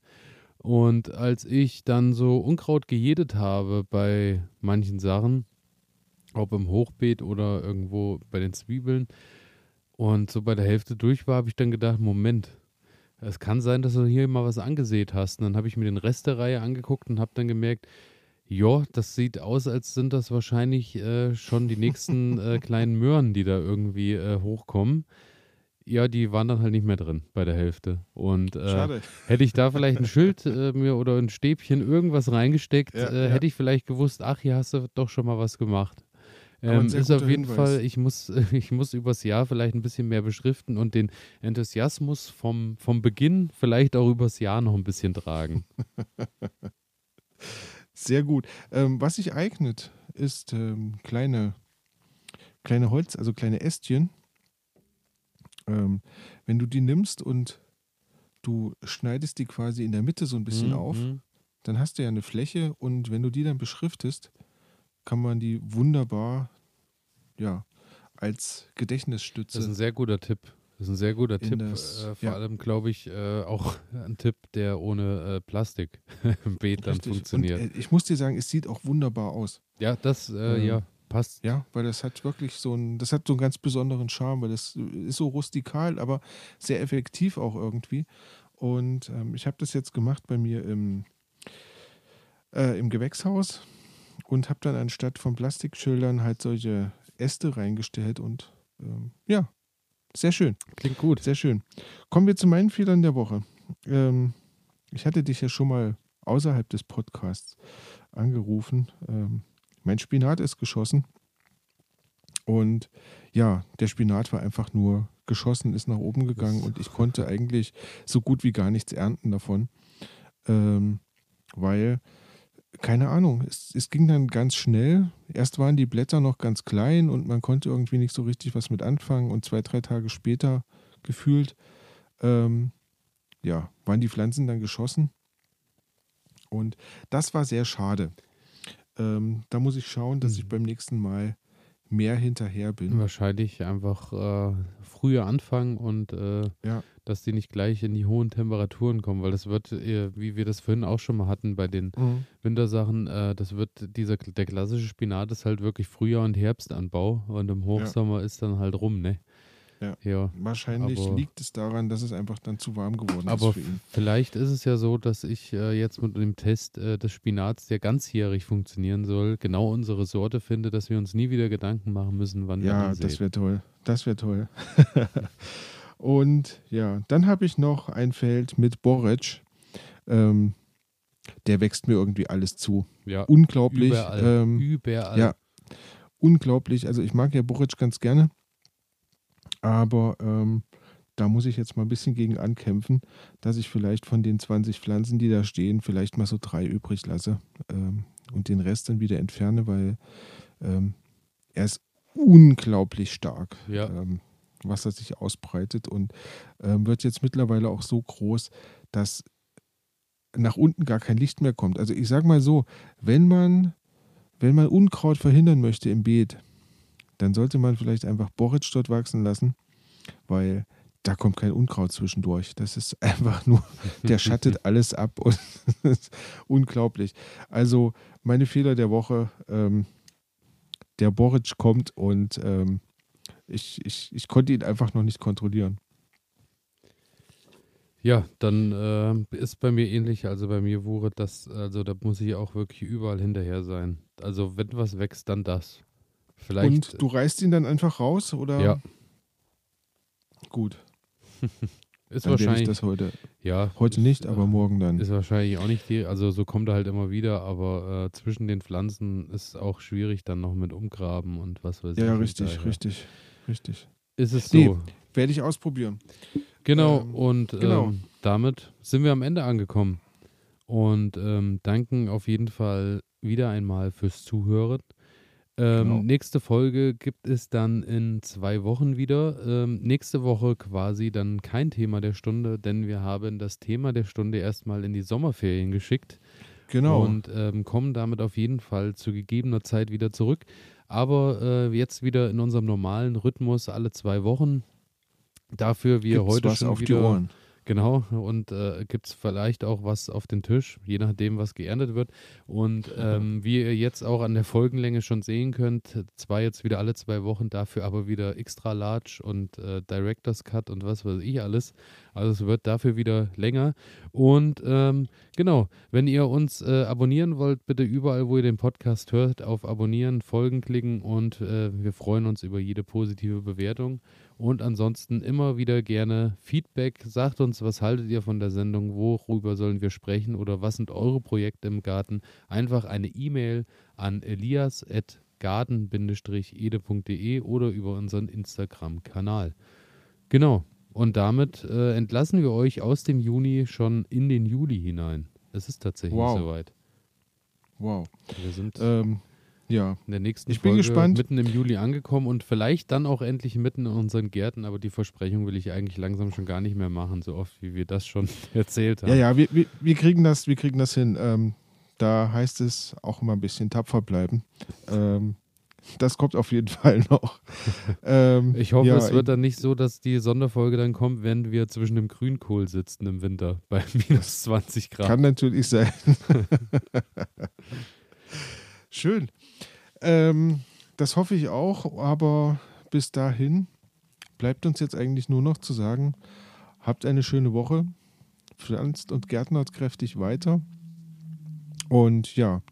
Speaker 1: Und als ich dann so Unkraut gejedet habe bei manchen Sachen, ob im Hochbeet oder irgendwo bei den Zwiebeln, und so bei der Hälfte durch war, habe ich dann gedacht, Moment, es kann sein, dass du hier mal was angesät hast. Und dann habe ich mir den Rest der Reihe angeguckt und habe dann gemerkt, ja, das sieht aus, als sind das wahrscheinlich äh, schon die nächsten äh, kleinen Möhren, die da irgendwie äh, hochkommen. Ja, die waren dann halt nicht mehr drin bei der Hälfte. Und äh,
Speaker 2: Schade.
Speaker 1: hätte ich da vielleicht ein Schild äh, mir oder ein Stäbchen irgendwas reingesteckt,
Speaker 2: Ja,
Speaker 1: äh,
Speaker 2: ja.
Speaker 1: hätte ich vielleicht gewusst, ach, hier hast du doch schon mal was gemacht. Ähm, ist auf jeden
Speaker 2: Hinweis.
Speaker 1: Fall, ich muss, ich muss übers Jahr vielleicht ein bisschen mehr beschriften und den Enthusiasmus vom, vom Beginn vielleicht auch übers Jahr noch ein bisschen tragen.
Speaker 2: Sehr gut. Ähm, was sich eignet, ist ähm, kleine, kleine Holz, also kleine Ästchen. Ähm, wenn du die nimmst und du schneidest die quasi in der Mitte so ein bisschen
Speaker 1: Mhm,
Speaker 2: auf,
Speaker 1: mhm.
Speaker 2: dann hast du ja eine Fläche und wenn du die dann beschriftest, kann man die wunderbar ja, als Gedächtnisstütze.
Speaker 1: Das ist ein sehr guter Tipp. Das ist ein sehr guter Tipp.
Speaker 2: das-
Speaker 1: äh, vor
Speaker 2: ja.
Speaker 1: allem, glaube ich, äh, auch ein Tipp, der ohne äh, Plastik im Beet dann
Speaker 2: Richtig.
Speaker 1: funktioniert.
Speaker 2: Und, äh, ich muss dir sagen, es sieht auch wunderbar aus.
Speaker 1: ja, das, äh,
Speaker 2: ähm,
Speaker 1: ja, passt.
Speaker 2: Ja, weil das hat wirklich so einen, das hat so einen ganz besonderen Charme, weil das ist so rustikal, aber sehr effektiv auch irgendwie. Und ähm, ich habe das jetzt gemacht bei mir im, äh, im Gewächshaus und habe dann anstatt von Plastikschildern halt solche Äste reingestellt und ähm, ja, sehr schön.
Speaker 1: Klingt gut.
Speaker 2: Sehr schön. Kommen wir zu meinen Fehlern der Woche. Ähm, ich hatte dich ja schon mal außerhalb des Podcasts angerufen. Ähm, mein Spinat ist geschossen. Und ja, der Spinat war einfach nur geschossen, ist nach oben gegangen und ich konnte eigentlich so gut wie gar nichts ernten davon. Ähm, weil, keine Ahnung, es, es ging dann ganz schnell. Erst waren die Blätter noch ganz klein und man konnte irgendwie nicht so richtig was mit anfangen. Und zwei, drei Tage später gefühlt, ähm, ja, waren die Pflanzen dann geschossen. Und das war sehr schade. Ähm, da muss ich schauen, dass ich
Speaker 1: Mhm.
Speaker 2: beim nächsten Mal mehr hinterher bin.
Speaker 1: Wahrscheinlich einfach äh, früher anfangen und äh,
Speaker 2: Ja.
Speaker 1: dass die nicht gleich in die hohen Temperaturen kommen, weil das wird, äh, wie wir das vorhin auch schon mal hatten bei den
Speaker 2: Mhm.
Speaker 1: Wintersachen, äh, das wird dieser der klassische Spinat ist halt wirklich Frühjahr und Herbstanbau und im Hochsommer ist dann halt rum, ne?
Speaker 2: Ja.
Speaker 1: ja.
Speaker 2: Wahrscheinlich
Speaker 1: Aber-
Speaker 2: liegt es daran, dass es einfach dann zu warm geworden
Speaker 1: Aber
Speaker 2: ist für ihn.
Speaker 1: vielleicht ist es ja so, dass ich äh, jetzt mit dem Test äh, des Spinats, der ganzjährig funktionieren soll, genau unsere Sorte finde, dass wir uns nie wieder Gedanken machen müssen, wann wir
Speaker 2: Ja, das wäre toll. Das wäre toll. Und ja, dann habe ich noch ein Feld mit Boric. Ähm, der wächst mir irgendwie alles zu.
Speaker 1: ja,
Speaker 2: Unglaublich.
Speaker 1: überall.
Speaker 2: Ähm,
Speaker 1: überall.
Speaker 2: ja. unglaublich. Also ich mag ja Boric ganz gerne. Aber ähm, da muss ich jetzt mal ein bisschen gegen ankämpfen, dass ich vielleicht von den 20 Pflanzen, die da stehen, vielleicht mal so drei übrig lasse ähm, und den Rest dann wieder entferne, weil ähm, er ist unglaublich stark,
Speaker 1: Ja.
Speaker 2: ähm, was er sich ausbreitet und ähm, wird jetzt mittlerweile auch so groß, dass nach unten gar kein Licht mehr kommt. Also ich sage mal so, wenn man, wenn man Unkraut verhindern möchte im Beet, dann sollte man vielleicht einfach Boric dort wachsen lassen, weil da kommt kein Unkraut zwischendurch. Das ist einfach nur, der schattet alles ab und ist unglaublich. Also meine Fehler der Woche, ähm, der Boric kommt und ähm, ich, ich, ich konnte ihn einfach noch nicht kontrollieren.
Speaker 1: Ja, dann äh, ist bei mir ähnlich. Also bei mir wurde das, also da muss ich auch wirklich überall hinterher sein. Also wenn was wächst, dann das. Vielleicht.
Speaker 2: und du reißt ihn dann einfach raus oder?
Speaker 1: Ja.
Speaker 2: Gut,
Speaker 1: ist
Speaker 2: dann
Speaker 1: wahrscheinlich.
Speaker 2: das heute,
Speaker 1: ja,
Speaker 2: heute
Speaker 1: ist,
Speaker 2: nicht, aber morgen dann.
Speaker 1: Ist wahrscheinlich auch nicht die, also so kommt er halt immer wieder, aber äh, zwischen den Pflanzen ist auch schwierig dann noch mit umgraben und was weiß ich.
Speaker 2: Ja, richtig,
Speaker 1: daher
Speaker 2: richtig, richtig.
Speaker 1: Ist es
Speaker 2: Nee,
Speaker 1: so.
Speaker 2: Werde ich ausprobieren.
Speaker 1: Genau,
Speaker 2: Ähm,
Speaker 1: und
Speaker 2: genau.
Speaker 1: Ähm, damit sind wir am Ende angekommen. Und ähm, danken auf jeden Fall wieder einmal fürs Zuhören. Ähm,
Speaker 2: Genau.
Speaker 1: Nächste Folge gibt es dann in zwei Wochen wieder. Ähm, nächste Woche quasi dann kein Thema der Stunde, denn wir haben das Thema der Stunde erstmal in die Sommerferien geschickt
Speaker 2: Genau.
Speaker 1: und ähm, kommen damit auf jeden Fall zu gegebener Zeit wieder zurück. Aber äh, jetzt wieder in unserem normalen Rhythmus alle zwei Wochen. Dafür wir
Speaker 2: Gibt's
Speaker 1: heute schon
Speaker 2: auf
Speaker 1: wieder
Speaker 2: die Ohren.
Speaker 1: Genau, und äh, gibt es vielleicht auch was auf den Tisch, je nachdem, was geerntet wird. Und ähm, wie ihr jetzt auch an der Folgenlänge schon sehen könnt, zwar jetzt wieder alle zwei Wochen, dafür aber wieder extra large und äh, Director's Cut und was weiß ich alles. Also es wird dafür wieder länger. Und ähm, genau, wenn ihr uns äh, abonnieren wollt, bitte überall, wo ihr den Podcast hört, auf Abonnieren, Folgen klicken und äh, wir freuen uns über jede positive Bewertung. Und ansonsten immer wieder gerne Feedback. Sagt uns, was haltet ihr von der Sendung? Worüber sollen wir sprechen? Oder was sind eure Projekte im Garten? Einfach eine E-Mail an elias.garden-ede.de oder über unseren Instagram-Kanal. Genau. Und damit äh, entlassen wir euch aus dem Juni schon in den Juli hinein. Es ist tatsächlich
Speaker 2: Wow.
Speaker 1: soweit.
Speaker 2: Wow.
Speaker 1: Wir sind
Speaker 2: Ähm, ja,
Speaker 1: in der nächsten
Speaker 2: ich bin
Speaker 1: Folge
Speaker 2: gespannt.
Speaker 1: mitten im Juli angekommen und vielleicht dann auch endlich mitten in unseren Gärten, aber die Versprechung will ich eigentlich langsam schon gar nicht mehr machen, so oft wie wir das schon erzählt haben.
Speaker 2: ja, ja, wir, wir, wir, kriegen das, wir kriegen das hin. Ähm, da heißt es auch immer ein bisschen tapfer bleiben. Ähm, das kommt auf jeden Fall noch. Ähm,
Speaker 1: Ich hoffe,
Speaker 2: ja,
Speaker 1: es wird dann nicht so, dass die Sonderfolge dann kommt, wenn wir zwischen dem Grünkohl sitzen im Winter bei minus 20 Grad.
Speaker 2: Kann natürlich sein. Schön. Ähm, das hoffe ich auch, aber bis dahin bleibt uns jetzt eigentlich nur noch zu sagen, habt eine schöne Woche, pflanzt und gärtnert kräftig weiter und ja,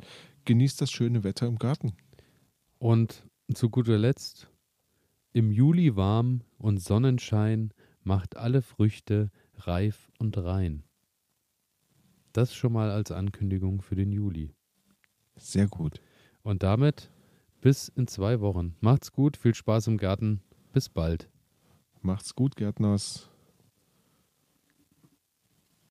Speaker 2: genießt das schöne Wetter im Garten.
Speaker 1: Und zu guter Letzt, im Juli warm und Sonnenschein macht alle Früchte reif und rein. Das schon mal als Ankündigung für den Juli.
Speaker 2: Sehr gut.
Speaker 1: Und damit bis in zwei Wochen. Macht's gut, viel Spaß im Garten. Bis bald.
Speaker 2: Macht's gut, Gärtners.